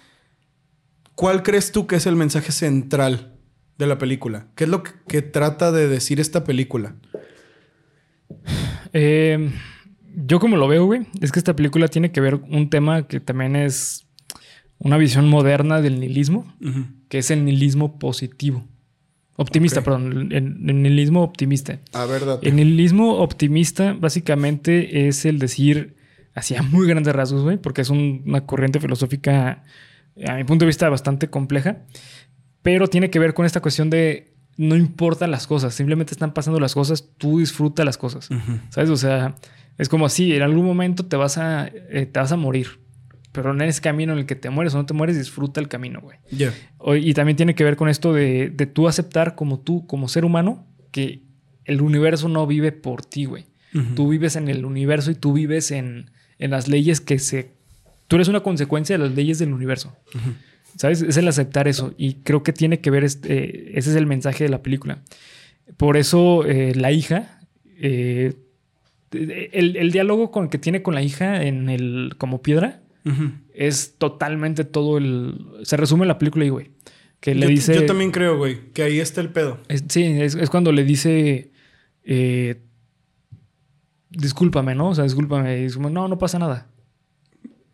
¿Cuál crees tú que es el mensaje central de la película? ¿Qué es lo que, que trata de decir esta película? (sighs) Eh yo como lo veo, güey, es que esta película tiene que ver un tema que también es una visión moderna del nihilismo, que es el nihilismo positivo. Optimista, perdón, el, nihilismo optimista. A ver, El nihilismo optimista básicamente es el decir, hacia muy grandes rasgos, güey, porque es una corriente filosófica, a mi punto de vista, bastante compleja, pero tiene que ver con esta cuestión de no importan las cosas, simplemente están pasando las cosas, tú disfruta las cosas, ¿sabes? O sea, es como así, en algún momento te vas a, eh, te vas a morir. Pero en ese camino en el que te mueres o no te mueres, disfruta el camino, güey. Y también tiene que ver con esto de, de tú aceptar como tú, como ser humano, que el universo no vive por ti, güey. Tú vives en el universo y tú vives en, en, las leyes que se... Tú eres una consecuencia de las leyes del universo. ¿Sabes? Es el aceptar eso. Y creo que tiene que ver, este, ese es el mensaje de la película. Por eso eh, la hija eh, el, diálogo con, que tiene con la hija en el como piedra es totalmente todo el. Se resume la película y, güey. Que le yo, dice. Yo también creo, güey, que ahí está el pedo. sí, es, cuando le dice. Eh, discúlpame, ¿no? O sea, discúlpame. Y dice, no, no pasa nada.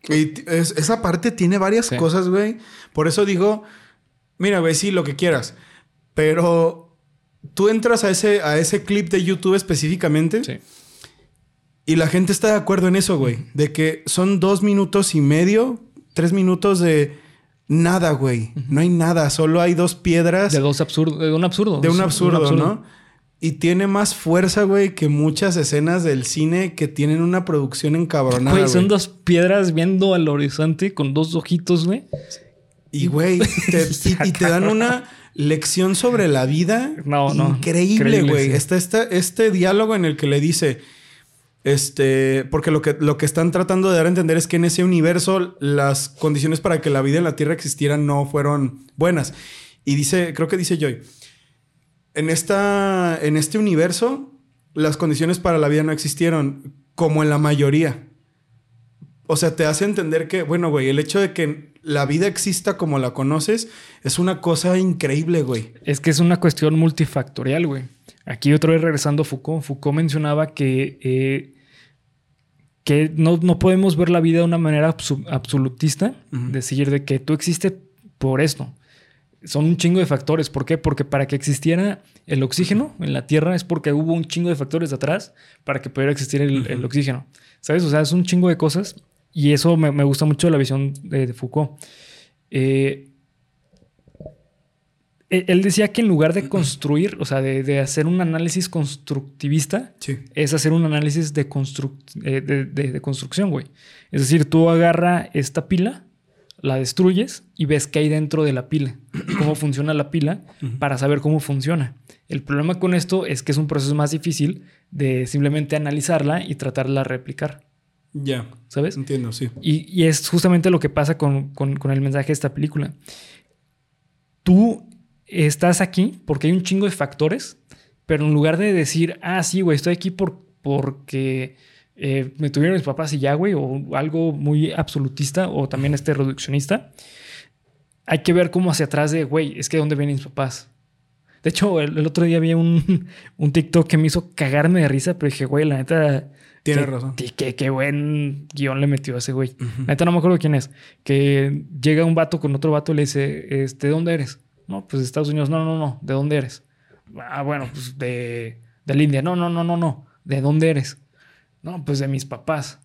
Y esa parte tiene varias cosas, güey. Por eso digo, mira, güey, sí, lo que quieras. Pero tú entras a ese, a ese clip de YouTube específicamente. Sí y la gente está de acuerdo en eso, güey. De que son dos minutos y medio, tres minutos de nada, güey. No hay nada, solo hay dos piedras. De dos absurdos, de un absurdo. De un absurdo, ¿no? Y tiene más fuerza, güey, que muchas escenas del cine que tienen una producción encabronada. Güey, son dos piedras viendo al horizonte con dos ojitos, güey. Y, güey, (laughs) te, y, te dan una lección sobre la vida. No, no. Increíble, güey. Está, está este diálogo en el que le dice este, porque lo que, lo que están tratando de dar a entender es que en ese universo las condiciones para que la vida en la Tierra existiera no fueron buenas. Y dice, creo que dice Joy, en, esta, en este universo las condiciones para la vida no existieron como en la mayoría. O sea, te hace entender que, bueno, güey, el hecho de que la vida exista como la conoces es una cosa increíble, güey. Es que es una cuestión multifactorial, güey. Aquí otra vez regresando a Foucault. Foucault mencionaba que eh, que no, podemos ver la vida de una manera absolutista, decir de que tú existes por esto. Son un chingo de factores. ¿Por qué? Porque para que existiera el oxígeno en la Tierra es porque hubo un chingo de factores atrás para que pudiera existir el, oxígeno. ¿Sabes? O sea, es un chingo de cosas y eso me, gusta mucho la visión de, Foucault. Eh, e-, él decía que en lugar de construir, o sea, de, hacer un análisis constructivista, es hacer un análisis de, eh, de, construcción, güey. Es decir, tú agarra esta pila, la destruyes y ves qué hay dentro de la pila, (clears throat) cómo funciona la pila, para saber cómo funciona. El problema con esto es que es un proceso más difícil de simplemente analizarla y tratarla de replicar. Ya. ¿Sabes? Entiendo, sí. Y, es justamente lo que pasa con, con el mensaje de esta película. Tú estás aquí porque hay un chingo de factores, pero en lugar de decir, ah, sí, güey, estoy aquí por, porque eh, me tuvieron mis papás y ya, güey, o algo muy absolutista o también este reduccionista, hay que ver cómo hacia atrás de, güey, es que dónde vienen mis papás. De hecho, el, otro día vi un, (laughs) un, TikTok que me hizo cagarme de risa, pero dije, güey, la neta, Tiene razón. Qué, qué, buen guion le metió a ese güey. Neta, no me acuerdo quién es. Que llega un vato con otro vato y le dice, este, ¿de dónde eres? No, pues de Estados Unidos. No, no, no. ¿De dónde eres? Ah, bueno, pues de, de la India. No, no, no, no, no. ¿De dónde eres? No, pues de mis papás.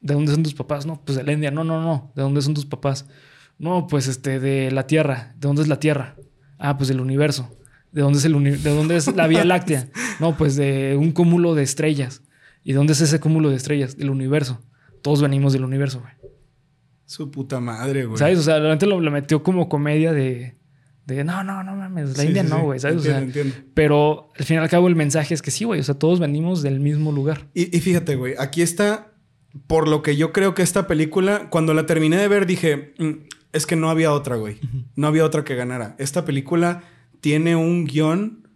¿De dónde son tus papás? No, pues de la India. No, no, no. ¿De dónde son tus papás? No, pues este, de la Tierra. ¿De dónde es la Tierra? Ah, pues del universo. ¿De dónde es, el ¿De dónde es la Vía (laughs) Láctea? No, pues de un cúmulo de estrellas. ¿Y dónde es ese cúmulo de estrellas? Del universo. Todos venimos del universo, güey. Su puta madre, güey. ¿Sabes? O sea, realmente lo, metió como comedia de, de no, no, no mames, la India no, güey, ¿sabes? Entiendo, entiendo. Pero al fin y al cabo el mensaje es que sí, güey, o sea, todos venimos del mismo lugar. Y, y, fíjate, güey, aquí está, por lo que yo creo que esta película, cuando la terminé de ver, dije, mm, es que no había otra, güey. No había otra que ganara. Esta película tiene un guion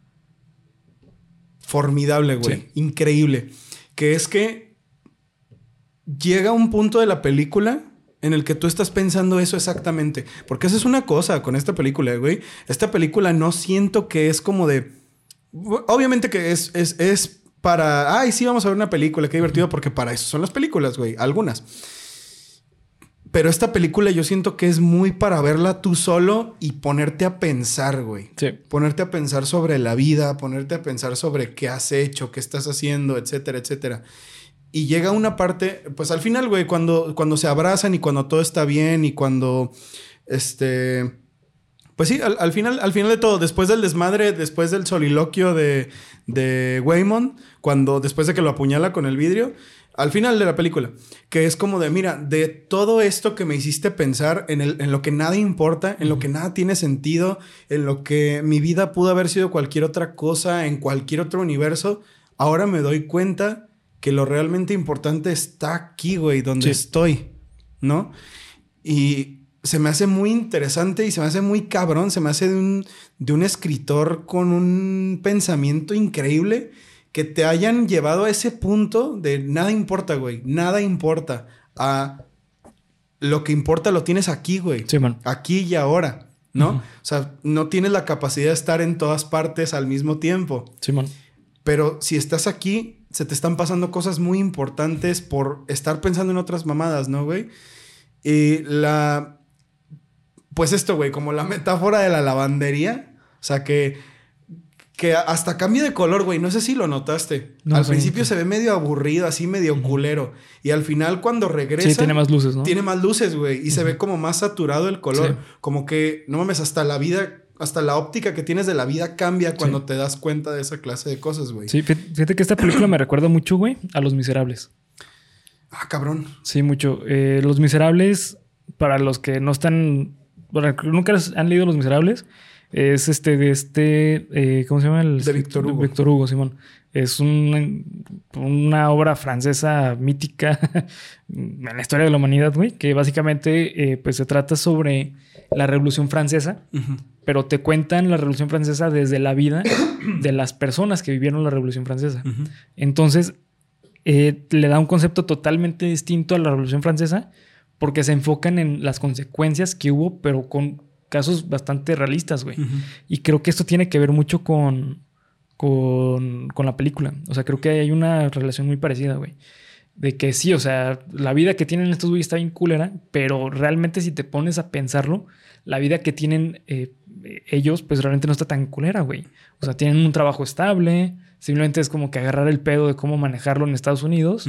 formidable, güey. Increíble que es que llega un punto de la película en el que tú estás pensando eso exactamente. Porque esa es una cosa con esta película, güey. Esta película no siento que es como de... Obviamente que es, es, es para... Ay, sí, vamos a ver una película, qué divertido, porque para eso son las películas, güey. Algunas. Pero esta película yo siento que es muy para verla tú solo y ponerte a pensar, güey. Sí. Ponerte a pensar sobre la vida, ponerte a pensar sobre qué has hecho, qué estás haciendo, etcétera, etcétera. Y llega una parte, pues al final, güey, cuando, cuando se abrazan y cuando todo está bien y cuando, este, pues sí, al, final, al final de todo, después del desmadre, después del soliloquio de, de Waymon, cuando, después de que lo apuñala con el vidrio, al final de la película, que es como de, mira, de todo esto que me hiciste pensar en, el, en lo que nada importa, en lo que nada tiene sentido, en lo que mi vida pudo haber sido cualquier otra cosa, en cualquier otro universo, ahora me doy cuenta que lo realmente importante está aquí, güey, donde estoy, ¿no? Y se me hace muy interesante y se me hace muy cabrón, se me hace de un, de un escritor con un pensamiento increíble que te hayan llevado a ese punto de nada importa, güey, nada importa. A lo que importa lo tienes aquí, güey. Sí, man. Aquí y ahora, ¿no? O sea, no tienes la capacidad de estar en todas partes al mismo tiempo. Sí, man. Pero si estás aquí, se te están pasando cosas muy importantes por estar pensando en otras mamadas, ¿no, güey? Y la... Pues esto, güey, como la metáfora de la lavandería. O sea, que que hasta cambia de color, güey. No sé si lo notaste. al principio se ve medio aburrido, así medio culero. Y al final, cuando regresa. Sí, tiene más luces, ¿no? Tiene más luces, güey. Y se ve como más saturado el color. Como que, no mames, hasta la vida, hasta la óptica que tienes de la vida cambia cuando te das cuenta de esa clase de cosas, güey. Sí, fíjate que esta película me recuerda mucho, güey, a Los Miserables. Ah, cabrón. Sí, mucho. Eh, los Miserables, para los que no están. Bueno, nunca han leído Los Miserables es este de este, eh, ¿cómo se llama? El, de Víctor Hugo. Víctor Hugo, Simón. Es una, una obra francesa mítica (laughs) en la historia de la humanidad, güey, que básicamente eh, pues se trata sobre la Revolución Francesa, pero te cuentan la Revolución Francesa desde la vida (coughs) de las personas que vivieron la Revolución Francesa. Entonces, eh, le da un concepto totalmente distinto a la Revolución Francesa porque se enfocan en las consecuencias que hubo, pero con casos bastante realistas, güey. Y creo que esto tiene que ver mucho con, con, con, la película. O sea, creo que hay una relación muy parecida, güey. De que sí, o sea, la vida que tienen estos güeyes está bien culera, pero realmente si te pones a pensarlo, la vida que tienen eh, ellos, pues realmente no está tan culera, güey. O sea, tienen un trabajo estable, simplemente es como que agarrar el pedo de cómo manejarlo en Estados Unidos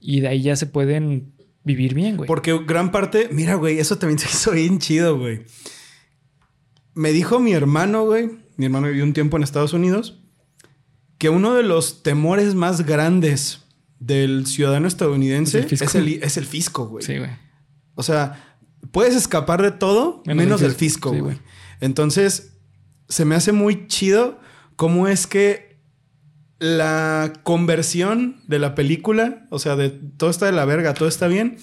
y de ahí ya se pueden vivir bien, güey. Porque gran parte, mira, güey, eso también (laughs) se hizo bien chido, güey. Me dijo mi hermano, güey, mi hermano vivió un tiempo en Estados Unidos, que uno de los temores más grandes del ciudadano estadounidense es el, fisco, güey. Sí, güey. O sea, puedes escapar de todo menos, del fisco, güey. Entonces, se me hace muy chido cómo es que la conversión de la película, o sea, de todo está de la verga, todo está bien,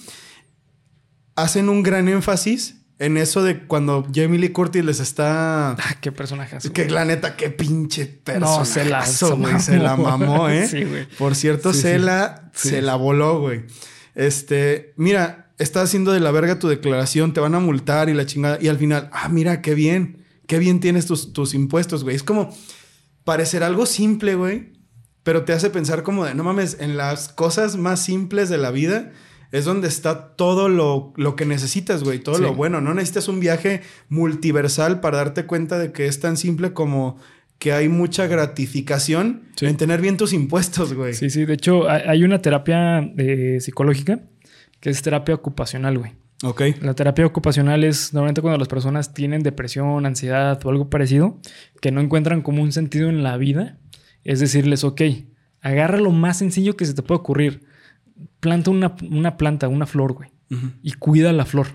hacen un gran énfasis en eso de cuando Jamie Lee Curtis les está. Ah, qué personaje. Que la neta, qué pinche personaje. No, se la, se la (laughs) mamó, ¿eh? sí, güey. Por cierto, se la, se la voló, güey. Este, mira, estás haciendo de la verga tu declaración, te van a multar y la chingada. Y al final, ah, mira, qué bien, qué bien tienes tus, tus impuestos, güey. Es como parecer algo simple, güey. pero te hace pensar como de, no mames, en las cosas más simples de la vida es donde está todo lo, lo que necesitas, güey, todo lo bueno. No necesitas un viaje multiversal para darte cuenta de que es tan simple como que hay mucha gratificación en tener bien tus impuestos, güey. Sí, sí, de hecho hay una terapia eh, psicológica que es terapia ocupacional, güey. Ok. La terapia ocupacional es normalmente cuando las personas tienen depresión, ansiedad o algo parecido, que no encuentran como un sentido en la vida. Es decirles, ok, agarra lo más sencillo que se te puede ocurrir. Planta una, planta, una flor, güey. Y cuida la flor.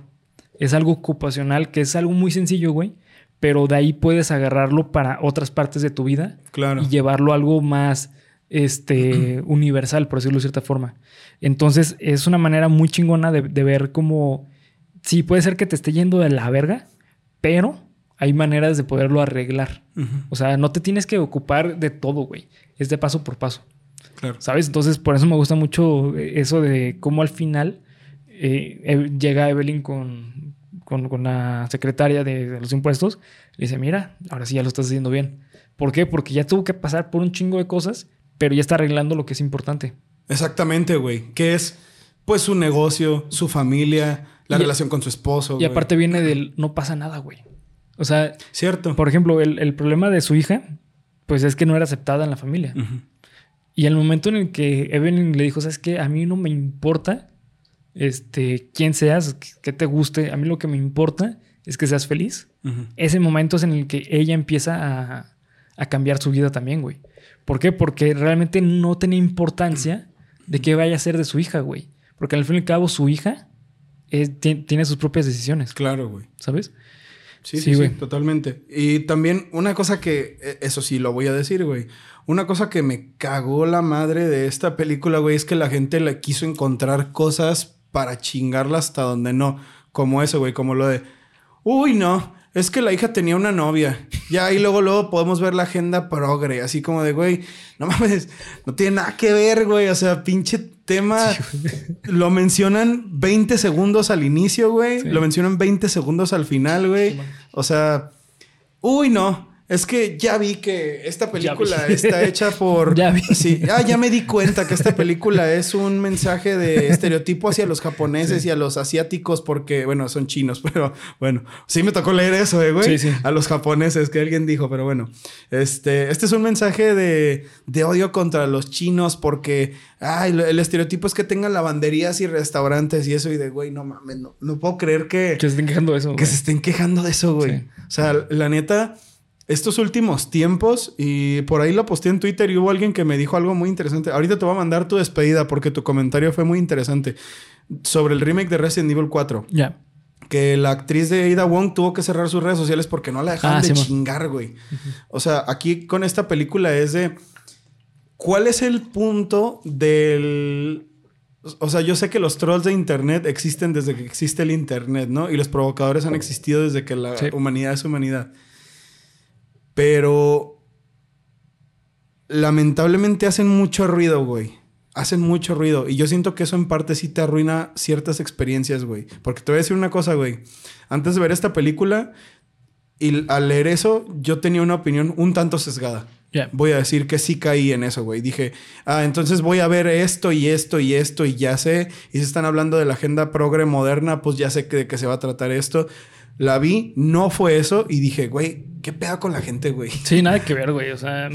Es algo ocupacional, que es algo muy sencillo, güey. Pero de ahí puedes agarrarlo para otras partes de tu vida. Claro. Y llevarlo a algo más este, (clears throat) universal, por decirlo de cierta forma. Entonces, es una manera muy chingona de, de ver cómo sí, puede ser que te esté yendo de la verga, pero hay maneras de poderlo arreglar. O sea, no te tienes que ocupar de todo, güey. Es de paso por paso. Claro. ¿Sabes? Entonces, por eso me gusta mucho eso de cómo al final eh, llega Evelyn con, con, la secretaria de, los impuestos. Le dice, mira, ahora sí ya lo estás haciendo bien. ¿Por qué? Porque ya tuvo que pasar por un chingo de cosas, pero ya está arreglando lo que es importante. Exactamente, güey. Que es, pues, su negocio, su familia, la relación con su esposo. Y aparte viene del no pasa nada, güey. O sea, cierto. Por ejemplo, el, problema de su hija, pues es que no era aceptada en la familia. Y el momento en el que Evelyn le dijo, ¿sabes qué? A mí no me importa este, quién seas, que te guste. A mí lo que me importa es que seas feliz. Ese momento es en el que ella empieza a, a cambiar su vida también, güey. ¿Por qué? Porque realmente no tenía importancia de qué vaya a ser de su hija, güey. Porque al fin y al cabo su hija tiene sus propias decisiones. Claro, güey. ¿Sabes? Sí, sí, sí, totalmente. Y también una cosa que, e, eso sí lo voy a decir, güey. Una cosa que me cagó la madre de esta película, güey, es que la gente le quiso encontrar cosas para chingarla hasta donde no. Como eso, güey, como lo de, uy, no, es que la hija tenía una novia. Ya, y luego, luego podemos ver la agenda progre, así como de, güey, no mames, no tiene nada que ver, güey. O sea, pinche tema. lo mencionan 20 segundos al inicio, güey. Lo mencionan 20 segundos al final, güey. O sea, uy, no. Es que ya vi que esta película (laughs) está hecha por. ya vi. Sí, ah, ya me di cuenta que esta película es un mensaje de estereotipo hacia los japoneses y a los asiáticos, porque, bueno, son chinos, (laughs) pero bueno, sí me tocó leer eso, eh, güey. Sí, sí. A los japoneses, que alguien dijo, pero bueno. Este, este es un mensaje de, de odio contra los chinos, porque ay, el estereotipo es que tengan lavanderías y restaurantes y eso, y de, güey, no mames, no, no puedo creer que. Que se estén quejando de eso. Que se estén quejando de eso, güey. O sea, la neta estos últimos tiempos, y por ahí lo posté en Twitter y hubo alguien que me dijo algo muy interesante. Ahorita te voy a mandar tu despedida porque tu comentario fue muy interesante sobre el remake de Resident Evil 4. Ya. Que la actriz de Ada Wong tuvo que cerrar sus redes sociales porque no la dejaban ah, de chingar, güey. O sea, aquí con esta película es de. ¿Cuál es el punto del o sea, yo sé que los trolls de Internet existen desde que existe el Internet, ¿no? Y los provocadores han existido desde que la humanidad es humanidad. Pero lamentablemente hacen mucho ruido, güey. Hacen mucho ruido. Y yo siento que eso en parte sí te arruina ciertas experiencias, güey. Porque te voy a decir una cosa, güey. Antes de ver esta película y al leer eso, yo tenía una opinión un tanto sesgada. Voy a decir que sí caí en eso, güey. Dije, ah, entonces voy a ver esto y esto y esto y ya sé. Y si están hablando de la agenda progre moderna, pues ya sé de qué se va a tratar esto. La vi, no fue eso y dije, güey, ¿qué pega con la gente, güey? Sí, nada que ver, güey. O sea,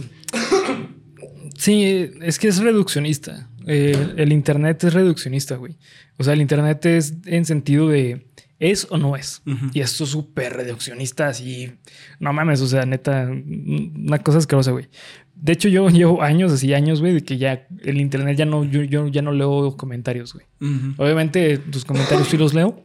sí, es que es reduccionista. Eh, el Internet es reduccionista, güey. O sea, el Internet es en sentido de es o no es. Y esto es súper reduccionista, así. No mames, o sea, neta, una cosa asquerosa, güey. De hecho, yo llevo años, así años, güey, de que ya el internet ya no, yo, yo ya no leo comentarios, güey. Obviamente, tus comentarios sí los leo.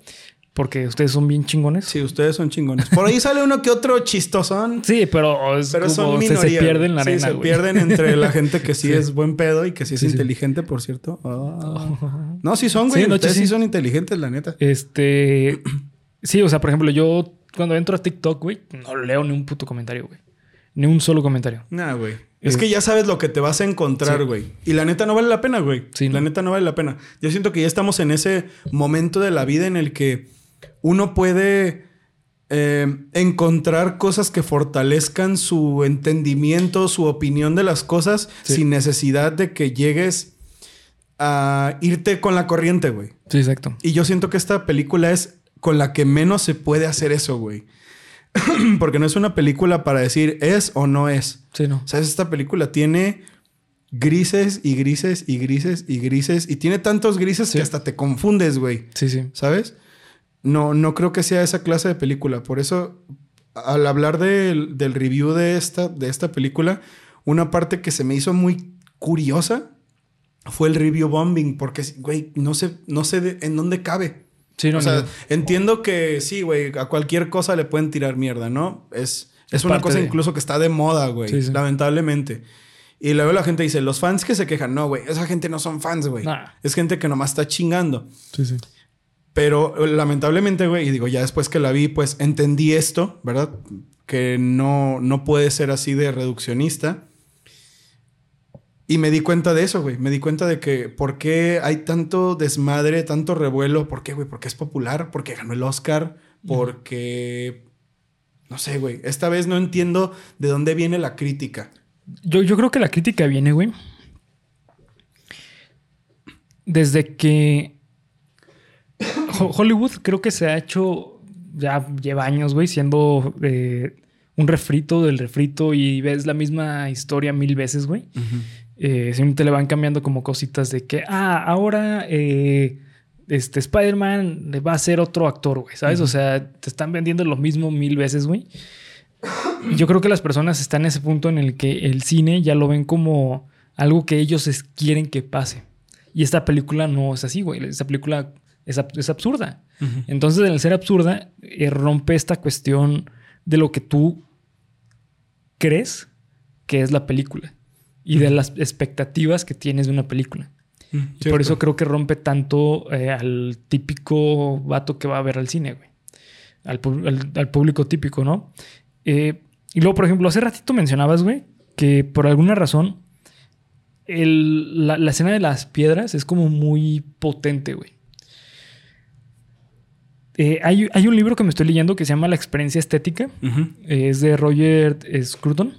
Porque ustedes son bien chingones. Sí, ustedes son chingones. Por ahí sale uno que otro chistosón. Sí, pero, es pero son se, se, pierden la arena, sí, se pierden entre la gente que sí, es buen pedo y que sí es inteligente, por cierto. Ah. (laughs) No, sí son, güey. ustedes sí. son inteligentes, la neta. Este... Sí, o sea, por ejemplo, yo cuando entro a TikTok, güey, no leo ni un puto comentario, güey. Ni un solo comentario. Nah, güey. Es que ya sabes lo que te vas a encontrar, güey. Y la neta no vale la pena, güey. Sí. La neta no vale la pena. Yo siento que ya estamos en ese momento de la vida en el que uno puede eh, encontrar cosas que fortalezcan su entendimiento, su opinión de las cosas, sin necesidad de que llegues a irte con la corriente, güey. Sí, exacto. Y yo siento que esta película es con la que menos se puede hacer eso, güey. (clears throat) Porque no es una película para decir es o no es. Sí, no. O sea, esta película tiene grises y grises y grises y grises. Y tiene tantos grises que hasta te confundes, güey. Sí, sí. ¿Sabes? No, no creo que sea esa clase de película. Por eso, al hablar del, review de esta, de esta película, una parte que se me hizo muy curiosa fue el review bombing. Porque, güey, no sé, no sé en dónde cabe. Sí, no, o sea, entiendo que sí, güey, a cualquier cosa le pueden tirar mierda, ¿no? Es, es, una cosa incluso que está de moda, güey, lamentablemente. Y luego la gente dice, los fans que se quejan, no, güey, esa gente no son fans, güey. Es gente que nomás está chingando. Sí, sí. Pero lamentablemente, güey, y digo, ya después que la vi, pues entendí esto, ¿verdad? Que no, no puede ser así de reduccionista. Y me di cuenta de eso, güey. Me di cuenta de que por qué hay tanto desmadre, tanto revuelo. ¿Por qué, güey? Porque es popular, porque ganó el Oscar, porque... No sé, güey. Esta vez no entiendo de dónde viene la crítica. Yo, yo creo que la crítica viene, güey. Desde que Hollywood creo que se ha hecho, ya lleva años, güey, siendo eh, un refrito del refrito y ves la misma historia mil veces, güey. Eh, siempre le van cambiando como cositas de que, ah, ahora eh, este Spider-Man va a ser otro actor, güey, ¿sabes? O sea, te están vendiendo lo mismo mil veces, güey. Yo creo que las personas están en ese punto en el que el cine ya lo ven como algo que ellos quieren que pase. Y esta película no es así, güey. Esta película es, absurda. Entonces, al ser absurda, eh, rompe esta cuestión de lo que tú crees que es la película y de las expectativas que tienes de una película. Mm, por eso creo que rompe tanto eh, al típico vato que va a ver al cine, güey. Al, público típico, ¿no? Eh, y luego, por ejemplo, hace ratito mencionabas, güey, que por alguna razón la, escena de las piedras es como muy potente, güey. Eh, hay, hay, un libro que me estoy leyendo que se llama La experiencia estética. es de Roger Scruton.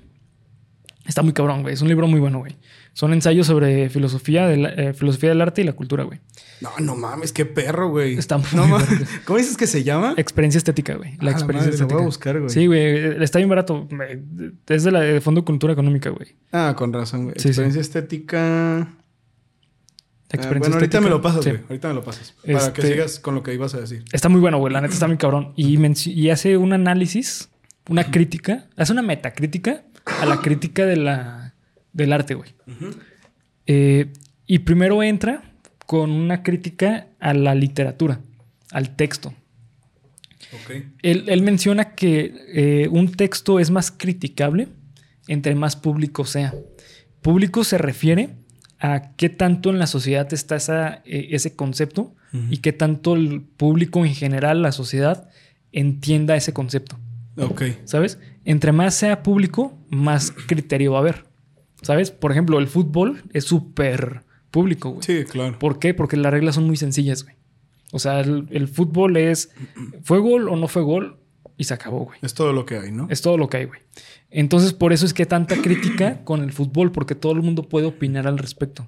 Está muy cabrón, güey. Es un libro muy bueno, güey. Son ensayos sobre filosofía, de la, eh, filosofía del arte y la cultura, güey. No, no mames, qué perro, güey. Está muy no, (laughs) ¿Cómo dices que se llama? Experiencia estética, güey. La experiencia estética. Lo voy a buscar, güey. Sí, güey. Está bien barato. Es de la de Fondo Cultura Económica, güey. Ah, con razón, güey. experiencia estética. Experiencia bueno, ahorita me lo pasas, güey. Ahorita me lo pasas. Para que este, sigas con lo que ibas a decir. Está muy bueno, güey. La neta está muy cabrón. Y, y hace un análisis, una crítica, hace una metacrítica a la crítica de la, del arte, güey. Eh, y primero entra con una crítica a la literatura, al texto. Él, menciona que eh, un texto es más criticable entre más público sea. Público se refiere a qué tanto en la sociedad está esa, eh, ese concepto y qué tanto el público en general, la sociedad, entienda ese concepto. Ok. ¿Sabes? Entre más sea público, más criterio va a haber. ¿Sabes? Por ejemplo, el fútbol es súper público, güey. Sí, claro. ¿Por qué? Porque las reglas son muy sencillas, güey. O sea, el, fútbol es fue gol o no fue gol y se acabó, güey. Es todo lo que hay, ¿no? Es todo lo que hay, güey. Entonces, por eso es que tanta crítica (clears throat) con el fútbol, porque todo el mundo puede opinar al respecto.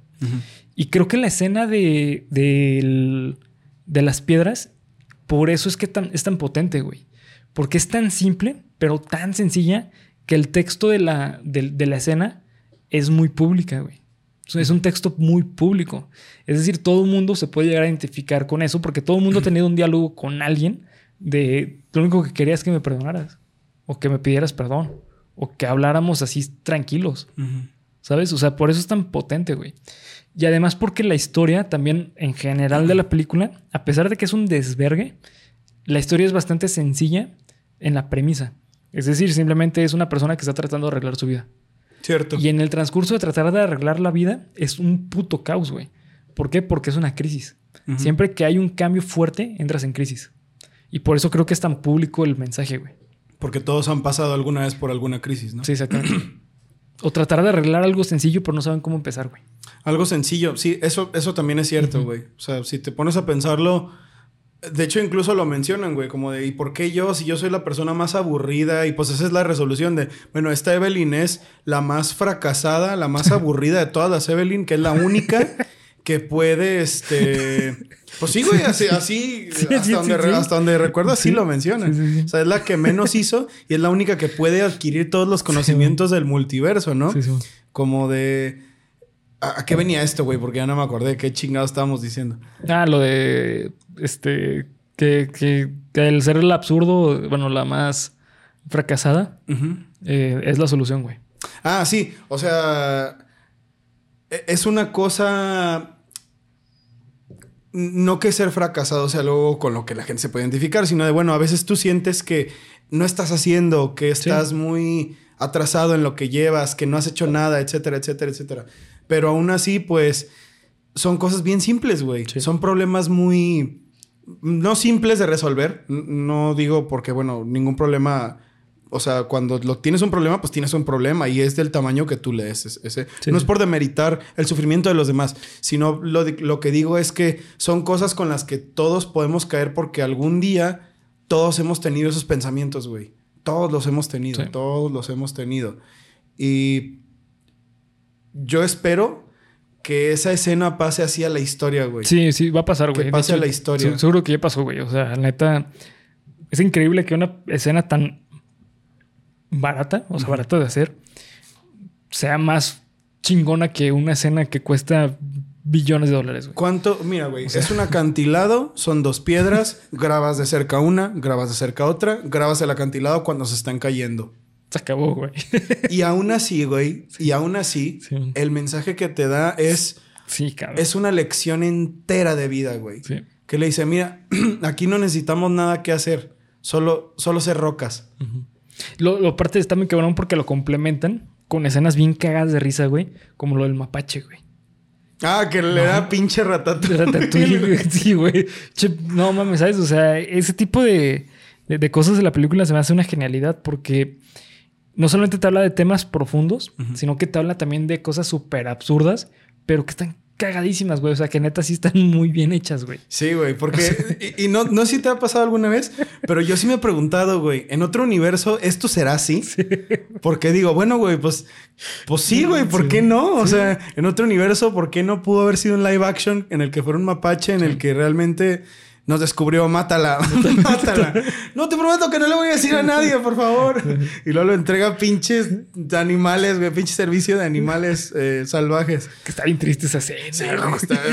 Y creo que la escena de, de, las piedras, por eso es que es tan potente, güey. Porque es tan simple, pero tan sencilla, que el texto de la, de, la escena es muy pública, güey. Es un texto muy público. Es decir, todo el mundo se puede llegar a identificar con eso porque todo el mundo ha tenido un diálogo con alguien de lo único que quería es que me perdonaras o que me pidieras perdón o que habláramos así tranquilos. ¿Sabes? O sea, por eso es tan potente, güey. Y además porque la historia también en general de la película, a pesar de que es un desvergue, la historia es bastante sencilla en la premisa. Es decir, simplemente es una persona que está tratando de arreglar su vida. Cierto. Y en el transcurso de tratar de arreglar la vida es un puto caos, güey. ¿Por qué? Porque es una crisis. Siempre que hay un cambio fuerte, entras en crisis. Y por eso creo que es tan público el mensaje, güey. Porque todos han pasado alguna vez por alguna crisis, ¿no? Sí, exactamente. o tratar de arreglar algo sencillo, pero no saben cómo empezar, güey. Algo sencillo, sí, eso, eso también es cierto, güey. O sea, si te pones a pensarlo, De hecho, incluso lo mencionan, güey, como de, ¿y por qué yo? Si yo soy la persona más aburrida, y pues esa es la resolución de, bueno, esta Evelyn es la más fracasada, la más (laughs) aburrida de todas las Evelyn, que es la única que puede, este... (laughs) Pues sí, güey, así, así hasta, donde, hasta, donde, recuerdo, así lo mencionan. O sea, es la que menos hizo y es la única que puede adquirir todos los conocimientos del multiverso, ¿no? Como de... ¿A, qué venía esto, güey? Porque ya no me acordé qué chingados estábamos diciendo. Ah, lo de... Este... Que, que, el ser el absurdo, bueno, la más fracasada, eh, es la solución, güey. Ah, sí. O sea... E, es una cosa no que ser fracasado sea algo con lo que la gente se puede identificar, sino de, bueno, a veces tú sientes que no estás haciendo, que estás muy atrasado en lo que llevas, que no has hecho nada, etcétera, etcétera, etcétera. Pero aún así, pues, son cosas bien simples, güey. Son problemas muy... No simples de resolver. No digo porque, bueno, ningún problema o sea, cuando lo tienes un problema, pues tienes un problema y es del tamaño que tú le des. Ese. No es por demeritar el sufrimiento de los demás, sino lo, lo, que digo es que son cosas con las que todos podemos caer porque algún día todos hemos tenido esos pensamientos, güey. Todos los hemos tenido, todos los hemos tenido. Y yo espero que esa escena pase así a la historia, güey. Sí, sí, va a pasar, güey. Que pase a la historia. Seguro que ya pasó, güey. O sea, neta, es increíble que una escena tan barata, o sea, barata de hacer, sea más chingona que una escena que cuesta billones de dólares. ¿Cuánto? Mira, güey, es un acantilado, son dos piedras, (laughs) grabas de cerca una, grabas de cerca otra, grabas el acantilado cuando se están cayendo. Se acabó, güey. y aún así, güey, (laughs) y aún así, el mensaje que te da es... Sí, cabrón. Es una lección entera de vida, güey. Sí. Que le dice, mira, (clears throat) aquí no necesitamos nada que hacer, solo, solo ser rocas. Lo, lo parte está muy cabrón porque lo complementan con escenas bien cagadas de risa, güey. Como lo del mapache, güey. Ah, que le da pinche ratatouille. güey. (laughs) Sí, güey. no mames, ¿sabes? O sea, ese tipo de, de, cosas de la película se me hace una genialidad porque no solamente te habla de temas profundos, sino que te habla también de cosas súper absurdas, pero que están cagadísimas, güey. O sea, que neta sí están muy bien hechas, güey. Sí, güey, porque... (laughs) y, no, no sé si te ha pasado alguna vez, pero yo sí me he preguntado, güey, en otro universo, ¿esto será así? Sí. Porque digo, bueno, güey, pues... Pues sí, güey, ¿por qué no? O sea, en otro universo, ¿por qué no pudo haber sido un live action en el que fuera un mapache, en el que realmente nos descubrió, mátala, (laughs) mátala. No te prometo que no le voy a decir a nadie, por favor. Y luego lo entrega pinches animales, güey, pinche servicio de animales eh, salvajes. Que está bien triste esa escena.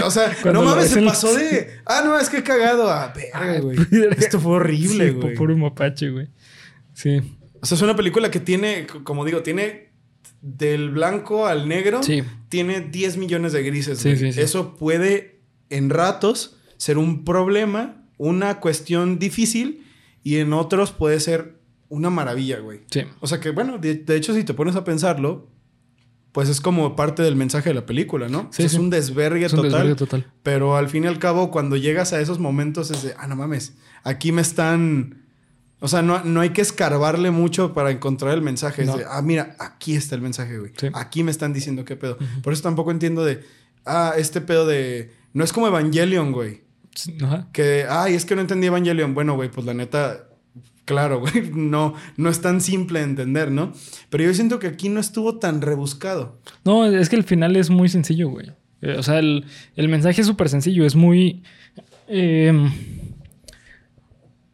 o sea, no mames, se pasó de. Ah, no, es que he cagado. Ah, verga, güey. (laughs) Esto fue horrible, güey. Por un mapache, güey. Sí. O sea, es una película que tiene, como digo, tiene del blanco al negro. Sí. Tiene 10 millones de grises. Sí, sí, sí. Eso puede, en ratos ser un problema, una cuestión difícil y en otros puede ser una maravilla, güey. Sí. O sea que, bueno, de, hecho, si te pones a pensarlo, pues es como parte del mensaje de la película, ¿no? Sí, es un desvergue es un total. Desvergue total. Pero al fin y al cabo, cuando llegas a esos momentos es de, ah, no mames, aquí me están... O sea, no, no hay que escarbarle mucho para encontrar el mensaje. Es de, ah, mira, aquí está el mensaje, güey. Aquí me están diciendo qué pedo. Por eso tampoco entiendo de, ah, este pedo de... No es como Evangelion, güey. Que, ay, es que no entendí Evangelion. Bueno, güey, pues la neta, claro, (laughs) güey, no, no es tan simple de entender, ¿no? Pero yo siento que aquí no estuvo tan rebuscado. No, es que el final es muy sencillo, güey. Eh, o sea, el, mensaje es súper sencillo, es muy... Em,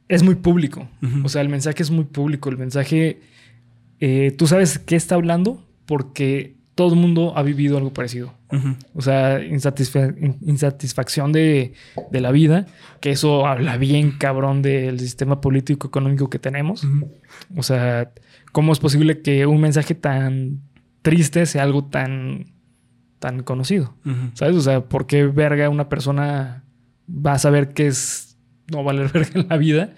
es muy público. O sea, el mensaje es muy público. El mensaje... Eh, tú sabes qué está hablando porque todo el mundo ha vivido algo parecido. O sea, insatisfacción de, la vida, que eso habla bien cabrón del sistema político económico que tenemos. O sea, ¿cómo es posible que un mensaje tan triste sea algo tan, tan conocido? ¿Sabes? O sea, ¿por qué verga una persona va a saber que es no valer (laughs) verga en la vida?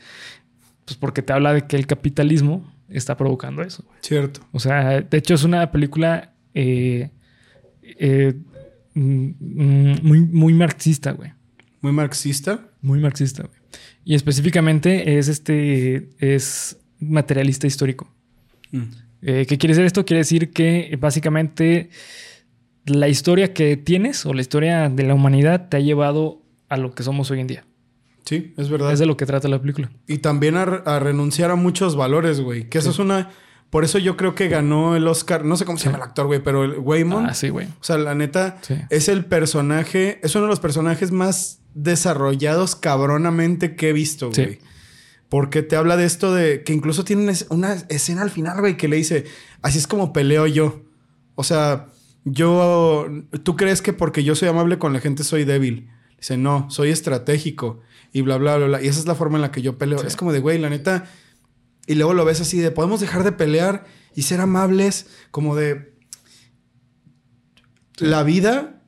Pues porque te habla de que el capitalismo está provocando eso. Cierto. O sea, de hecho es una película eh, eh, mm, muy, muy marxista, güey. ¿Muy marxista? Muy marxista, güey. Y específicamente es este. es materialista histórico. Mm. Eh, ¿Qué quiere decir esto? Quiere decir que básicamente la historia que tienes o la historia de la humanidad te ha llevado a lo que somos hoy en día. Sí, es verdad. Es de lo que trata la película. Y también a, a renunciar a muchos valores, güey. Que eso es una... Por eso yo creo que ganó el Oscar. No sé cómo se llama el actor, güey, pero el Waymond. Ah, sí, güey. O sea, la neta, Sí. es el personaje... Es uno de los personajes más desarrollados cabronamente que he visto, Sí. güey. Porque te habla de esto de... Que incluso tiene una es- una escena al final, güey, que le dice... Así es como peleo yo. O sea, yo... ¿Tú crees que porque yo soy amable con la gente soy débil? Dice, no, soy estratégico. Y bla, bla, bla, bla. Y esa es la forma en la que yo peleo. Sí. Es como de, güey, la neta... Y luego lo ves así de, podemos dejar de pelear y ser amables, como de... La vida...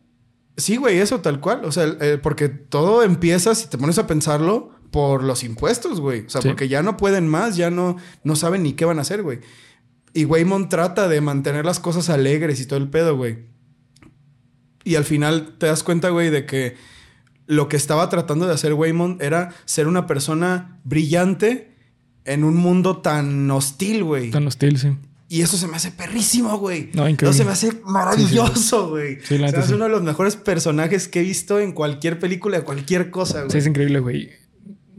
Sí, güey, eso tal cual. O sea, porque todo empieza, si te pones a pensarlo, por los impuestos, güey. O sea, Sí. porque ya no pueden más, ya no, no saben ni qué van a hacer, güey. Y Waymond trata de mantener las cosas alegres y todo el pedo, güey. Y al final te das cuenta, güey, de que lo que estaba tratando de hacer Waymond era ser una persona brillante en un mundo tan hostil, güey. Tan hostil, sí. Y eso se me hace perrísimo, güey. No, increíble. Eso se me hace maravilloso, güey. Sí, la se me hace sí. uno de los mejores personajes que he visto en cualquier película, cualquier cosa, güey. Sí, es increíble, güey.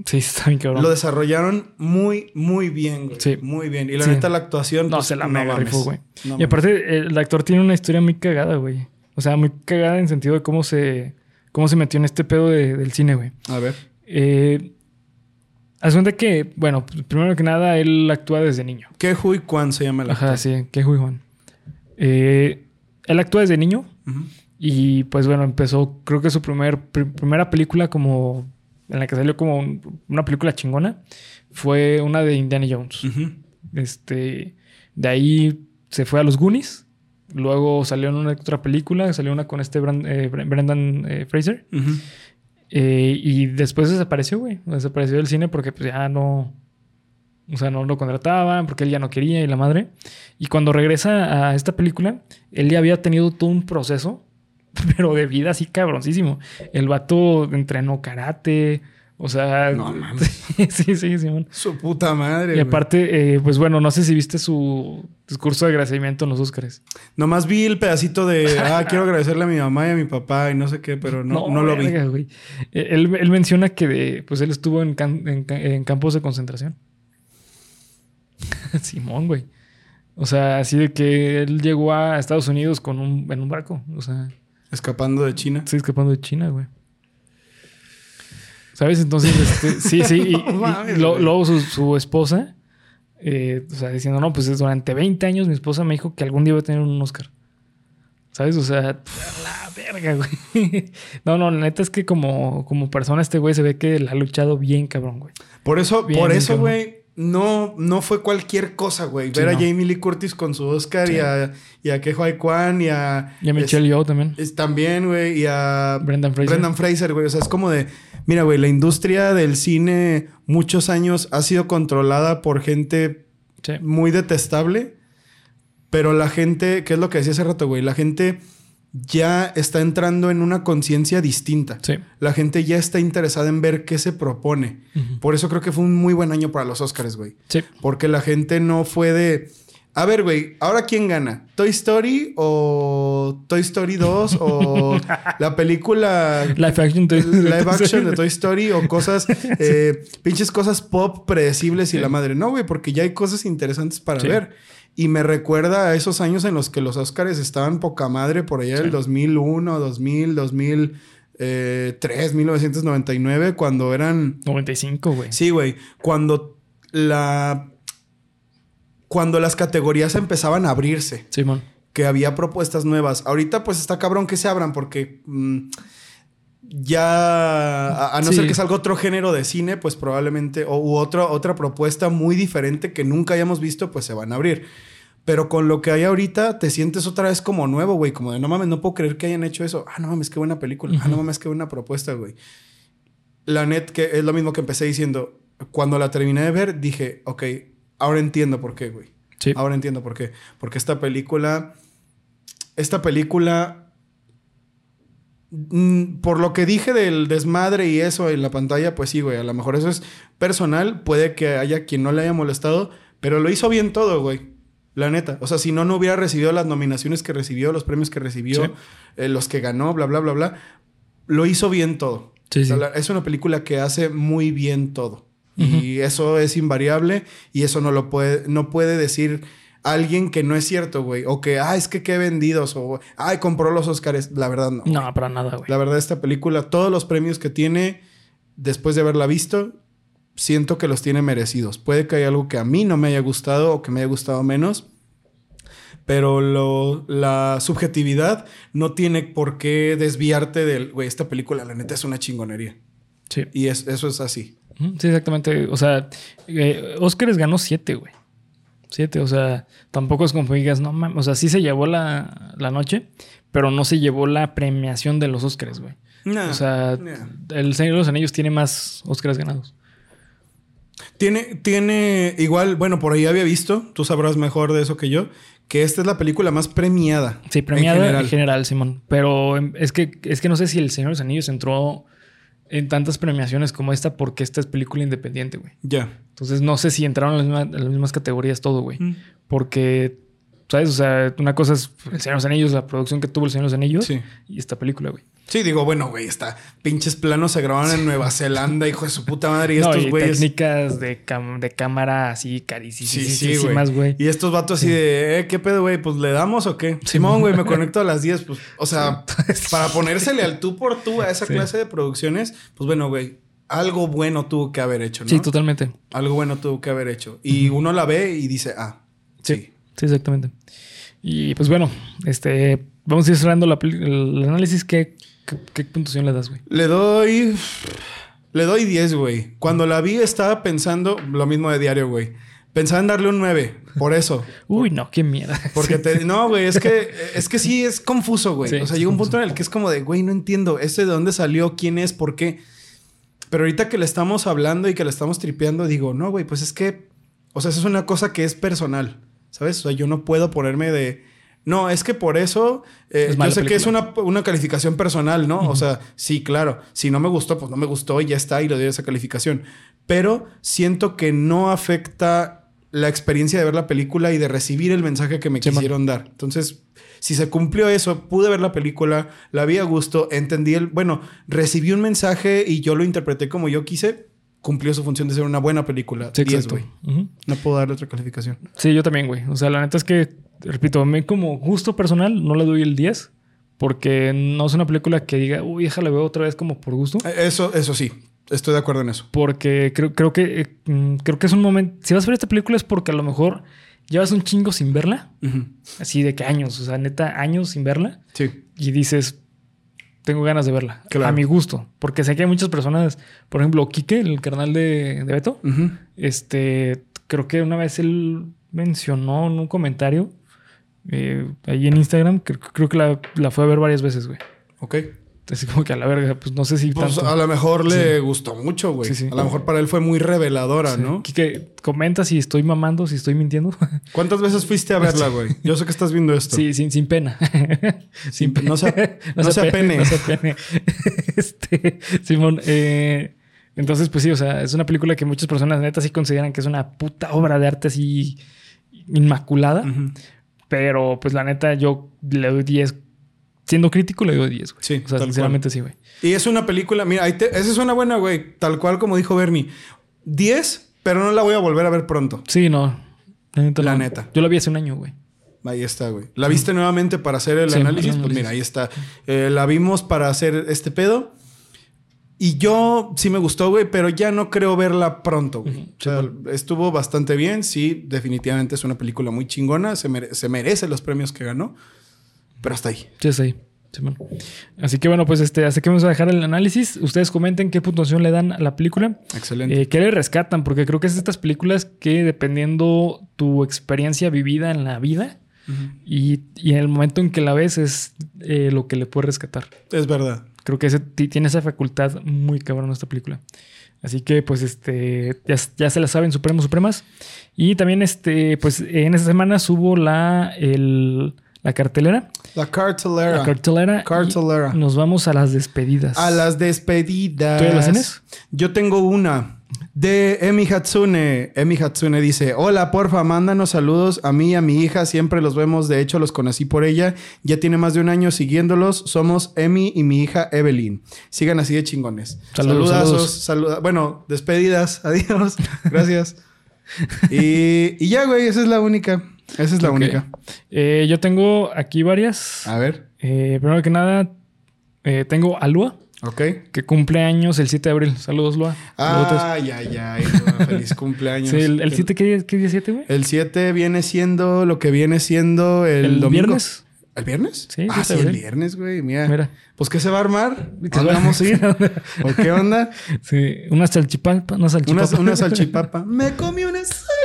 Sí, está bien cabrón. Lo desarrollaron muy, muy bien, güey. Sí. Muy bien. Y la Sí. neta, la actuación. No, pues, se la mega mames. rifó, güey. No y aparte, el actor tiene una historia muy cagada, güey. O sea, muy cagada en sentido de cómo se, cómo se metió en este pedo de- del cine, güey. A ver. Eh, haz cuenta que, bueno, pues, primero que nada, él actúa desde niño. ¿Qué Hui Kwan se llama el actor? Ajá, sí, que Hui Juan. Eh, él actúa desde niño y, pues bueno, empezó, creo que su primer, pr- primera película como, en la que salió como un- una película chingona, fue una de Indiana Jones. Este, de ahí se fue a los Goonies. Luego salió en una otra película, salió una con este Bran- eh, Bre- Brendan eh, Fraser. Ujú. Eh, y después desapareció, güey. Desapareció del cine porque pues ya no... O sea, no lo contrataban porque él ya no quería y la madre. Y cuando regresa a esta película, él ya había tenido todo un proceso, (laughs) pero de vida así cabroncísimo. El vato entrenó karate, o sea... No (laughs) sí, sí, Simón. Su puta madre. Y aparte, eh, pues bueno, no sé si viste su discurso de agradecimiento en los Oscars. Nomás vi el pedacito de. Ah, quiero agradecerle a mi mamá y a mi papá y no sé qué, pero no, no, lo vi. güey. Eh, Él, él menciona que pues él estuvo en, can- en ca- en campos de concentración. (laughs) Simón, güey. O sea, así de que él llegó a Estados Unidos con un, en un barco. O sea, Escapando de China. estoy escapando de China, güey. ¿Sabes? Entonces, este, sí, sí. Y, (laughs) lo- luego su, su esposa, eh, o sea, diciendo, no, pues durante 20 años mi esposa me dijo que algún día iba a tener un Oscar. ¿Sabes? O sea, la verga, güey. (laughs) No, no, la neta es que como, como persona este güey se ve que la ha luchado bien, cabrón, güey. Por eso, Bien, por eso, cabrón. güey, no, no fue cualquier cosa, güey. Sí, Ver a. Jamie Lee Curtis con su Oscar Sí. y a, y a Kwan y a. Y a Michelle Yeoh también. es- es también, güey, y a. Brendan Fraser. Brendan Fraser, güey. O sea, es como de. Mira, güey, la industria del cine muchos años ha sido controlada por gente Sí. muy detestable. Pero la gente, ¿qué es lo que decía hace rato, güey? La gente ya está entrando en una conciencia distinta. Sí. La gente ya está interesada en ver qué se propone. Por eso creo que fue un muy buen año para los Oscars, güey. Sí. Porque la gente no fue de. A ver, güey, ¿ahora quién gana? ¿Toy Story o Toy Story 2 o (laughs) la película Live action. te- live action de Toy Story o cosas, (laughs) eh, pinches cosas pop predecibles y Sí. la madre? No, güey, porque ya hay cosas interesantes para Sí. ver. Y me recuerda a esos años en los que los Oscars estaban poca madre por allá del Sí. 2001, 2000, 2003, 1999, cuando eran 95, güey. Sí, güey. Cuando la. Cuando las categorías empezaban a abrirse, Simón. que había propuestas nuevas. Ahorita, pues está cabrón que se abran, porque mm, ya. A, a no Sí. ser que salga otro género de cine, pues probablemente. O u otra, otra propuesta muy diferente que nunca hayamos visto, pues se van a abrir. Pero con lo que hay ahorita, te sientes otra vez como nuevo, güey. Como de no mames, no puedo creer que hayan hecho eso. Ah, no mames, qué buena película. Ah, no mames, qué buena propuesta, güey. La net, que es lo mismo que empecé diciendo. Cuando la terminé de ver, dije, ok, ahora entiendo por qué, güey. Sí. Ahora entiendo por qué. Porque esta película. Esta película. Mm, Por lo que dije del desmadre y eso en la pantalla, pues sí, güey. A lo mejor eso es personal. Puede que haya quien no le haya molestado. Pero lo hizo bien todo, güey. La neta. O sea, si no, no hubiera recibido las nominaciones que recibió, los premios que recibió, Sí. eh, los que ganó, bla, bla, bla, bla. Lo hizo bien todo. Sí, sí. es una película que hace muy bien todo. Y eso es invariable y eso no lo puede, no puede decir alguien que no es cierto, güey. O que, ah, es que qué vendidos. O, ay, compró los Oscars. La verdad, no. No, para nada, güey. La verdad, esta película, todos los premios que tiene, después de haberla visto, siento que los tiene merecidos. Puede que haya algo que a mí no me haya gustado o que me haya gustado menos. Pero lo, la subjetividad no tiene por qué desviarte del, güey, esta película, la neta, es una chingonería. Sí. Y eso es así. Sí, exactamente. O sea, eh, Oscars ganó siete, güey. Siete, o sea, tampoco es como que digas, no mames, o sea, sí se llevó la, noche, pero no se llevó la premiación de los Oscars, güey. o sea, el Señor de los Anillos tiene más Oscars ganados. Tiene, tiene, igual, bueno, por ahí había visto, tú sabrás mejor de eso que yo, que esta es la película más premiada. Sí, premiada en general, Simón. Pero em, es que, es que no sé si el Señor de los Anillos entró en tantas premiaciones como esta porque esta es película independiente, güey. Ya. Entonces no sé si entraron en las mismas, categorías todo, güey. Mm. Porque, ¿sabes? O sea, una cosa es El Señor de los Anillos, la producción que tuvo El Señor de los Anillos. Sí. Y esta película, güey. Sí, digo, bueno, güey, está pinches planos se grabaron en Nueva Zelanda, hijo de su puta madre. Y estos güeyes. Técnicas de, de cámara así carísimas, güey. y estos vatos así de, eh, ¿qué pedo, güey? Pues le damos o qué? Simón, güey, me conecto a las 10. Pues, o sea, para ponérsele al tú por tú a esa clase de producciones, pues bueno, güey, algo bueno tuvo que haber hecho, ¿no? Sí, totalmente. Algo bueno tuvo que haber hecho. Y uno la ve y dice, ah, sí. Sí, exactamente. Y pues bueno, este, vamos a ir cerrando el análisis que ¿Qué, puntuación le das, güey? Le doy. Le doy 10, güey. Cuando la vi estaba pensando lo mismo de diario, güey. Pensaba en darle un 9, por eso. (laughs) Uy, no, qué mierda. (laughs) Porque te, no, güey, es que es que sí es confuso, güey. o sea, llega un punto en el que es como de, güey, no entiendo, este de dónde salió, quién es, por qué. Pero ahorita que le estamos hablando y que le estamos tripeando, digo, no, güey, pues es que, o sea, eso es una cosa que es personal, ¿sabes? O sea, yo no puedo ponerme de, no, es que por eso eh, yo sé que es una, calificación personal, ¿no? O sea, sí, claro. Si no me gustó, pues no me gustó y ya está y le doy esa calificación. Pero siento que no afecta la experiencia de ver la película y de recibir el mensaje que me quisieron dar. Entonces, si se cumplió eso, pude ver la película, la vi a gusto, entendí el, bueno, recibí un mensaje y yo lo interpreté como yo quise, cumplió su función de ser una buena película. Sí, 10, güey. No puedo darle otra calificación. Sí, yo también, güey. O sea, la neta es que, repito, a mí como gusto personal no le doy el 10. Porque no es una película que diga, uy, déjala veo otra vez como por gusto. Eh, eso, eso sí. Estoy de acuerdo en eso. Porque creo, creo que eh, mm, creo que es un momento. Si vas a ver esta película es porque a lo mejor llevas un chingo sin verla. Así de que años, o sea, neta, años sin verla. Sí. Y dices, tengo ganas de verla. A mi gusto. Porque sé que hay muchas personas, por ejemplo, Quique, el carnal de, Beto, este, creo que una vez él mencionó en un comentario eh, ahí en Instagram, creo que la, la fue a ver varias veces, güey. Ok. Así como que a la verga, pues no sé si. Pues a lo mejor le gustó mucho, güey. A lo mejor para él fue muy reveladora, ¿no? Que comenta si estoy mamando, si estoy mintiendo. (laughs) ¿Cuántas veces fuiste a (laughs) verla, güey? Yo sé que estás viendo esto. Sí, sin, sin pena. (laughs) sin, pena. No sea, no, pene. No sea pene. este, Simón, eh, entonces, pues sí, o sea, es una película que muchas personas neta sí consideran que es una puta obra de arte así inmaculada. Pero, pues la neta, yo le doy 10 siendo crítico, le doy 10, güey. Sí. O sea, sinceramente sí, güey. Y es una película, mira, esa es una buena, güey. Tal cual como dijo Bernie. 10, pero no la voy a volver a ver pronto. Sí, no. La neta. Yo la vi hace un año, güey. Ahí está, güey. ¿La viste nuevamente para hacer el análisis? Pues mira, ahí está. Eh, la vimos para hacer este pedo. Y yo sí me gustó, güey, pero ya no creo verla pronto, güey. O sea, estuvo bastante bien. Sí, definitivamente es una película muy chingona. Se, se merece los premios que ganó. Pero hasta ahí. Sí, hasta ahí. Así que bueno, pues este, así que vamos a dejar el análisis. Ustedes comenten qué puntuación le dan a la película. Excelente. Eh, ¿Qué le rescatan? Porque creo que es de estas películas que dependiendo tu experiencia vivida en la vida y, en el momento en que la ves es eh, lo que le puede rescatar. Es verdad. Creo que tiene esa facultad muy cabrón esta película. Así que pues este ya, ya, se la saben Supremos Supremas. Y también este pues en esta semana subo la el la cartelera. La cartelera. La cartelera. Cartelera. nos vamos a las despedidas. A las despedidas. ¿Tú ya las tienes? Yo tengo una. De Emi Hatsune. Emi Hatsune dice: Hola, porfa, mándanos saludos a mí y a mi hija. Siempre los vemos. De hecho, los conocí por ella. Ya tiene más de un año siguiéndolos. Somos Emi y mi hija Evelyn. Sigan así de chingones. Saludos, Saludazos. saludos. saluda- bueno, despedidas. (laughs) Adiós. Gracias. (laughs) y, y ya, güey, esa es la única. Esa es la única. Eh, yo tengo aquí varias. A ver. Eh, primero que nada, eh, tengo a Lua, Ok. que cumple años el 7 de abril. Saludos, Lua. Saludos. Ay, ay. Lua, (laughs) Feliz cumpleaños. Sí, el, el 7, ¿qué día, qué día 7, güey? El 7 viene siendo lo que viene siendo el, ¿El domingo. viernes? ¿El viernes? Sí, Ah, 7 sí, el viernes, güey. Mira. Mira. Pues, ¿qué se va a armar? ¿Qué ¿A se dónde va- vamos a ir? (laughs) ¿O qué onda? Sí, una salchipapa, una Una, salchipapa. una salchipapa. (laughs) Me comí una salchipapa.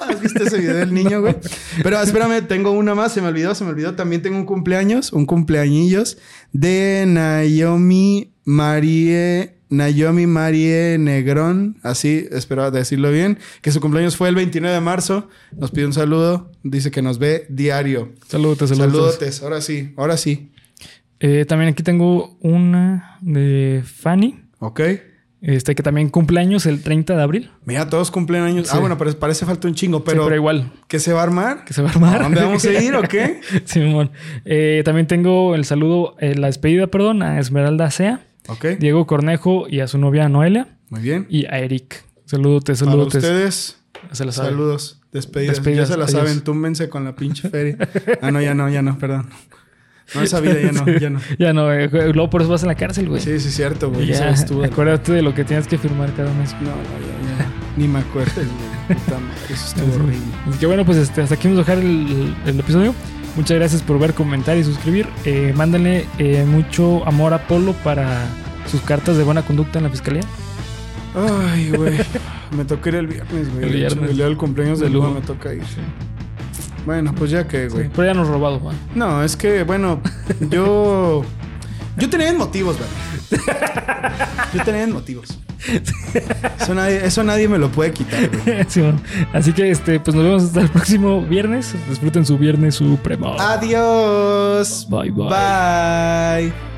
¿Has visto ese video del (laughs) niño, güey? Pero espérame, tengo una más. Se me olvidó, se me olvidó. También tengo un cumpleaños, un cumpleañillos de Naomi Marie... Naomi Marie Negrón, así, espero decirlo bien, que su cumpleaños fue el 29 de marzo. Nos pide un saludo. Dice que nos ve diario. Saludos, saludos. Saludotes. Ahora sí, ahora sí. Eh, también aquí tengo una de Fanny, Ok. Este que también cumple años el 30 de abril. Mira, todos cumplen años. Sí. Ah, bueno, pero parece falta un chingo, Pero, pero igual, ¿Qué se va a armar? que se va a armar. ¿A dónde (laughs) vamos a ir o qué? (laughs) Simón. Eh, también tengo el saludo, eh, la despedida, perdón, a Esmeralda Sea, Ok. Diego Cornejo y a su novia Noelia Muy bien. y a Eric. Saludotes, Para saludotes. ustedes, Se la sabe. saludos. Despedidas. Despedidas, Ya se la adiós. saben. Túmbense con la pinche feria. Ah, no, ya no, ya no, perdón. (laughs) No, esa vida ya no, ya no. (laughs) Ya no, eh, luego por eso vas a la cárcel, güey. Sí, sí, es cierto, güey. ya, sabes tú. acuérdate de lo que tienes que firmar cada mes. No, no, ya, ya. Ni me acuerdo, güey. Puta madre, Eso estuvo horrible. Así que bueno, pues este, hasta aquí vamos a dejar el, el episodio. Muchas gracias por ver, comentar y suscribir. Eh, mándenle eh, mucho amor a Polo para sus cartas de buena conducta en la fiscalía. Ay, güey. Me toca ir el viernes, güey. El viernes. El día del cumpleaños de Lua. me toca ir. Bueno, pues ya que, güey. Sí, pero ya nos robado, Juan. No, es que, bueno, (laughs) yo. Yo tenía motivos, güey. Yo tenía motivos. Eso nadie, eso nadie me lo puede quitar, güey. (laughs) Sí, bueno. Así que este, pues nos vemos hasta el próximo viernes. Disfruten su viernes supremo. Adiós. Bye, bye. Bye.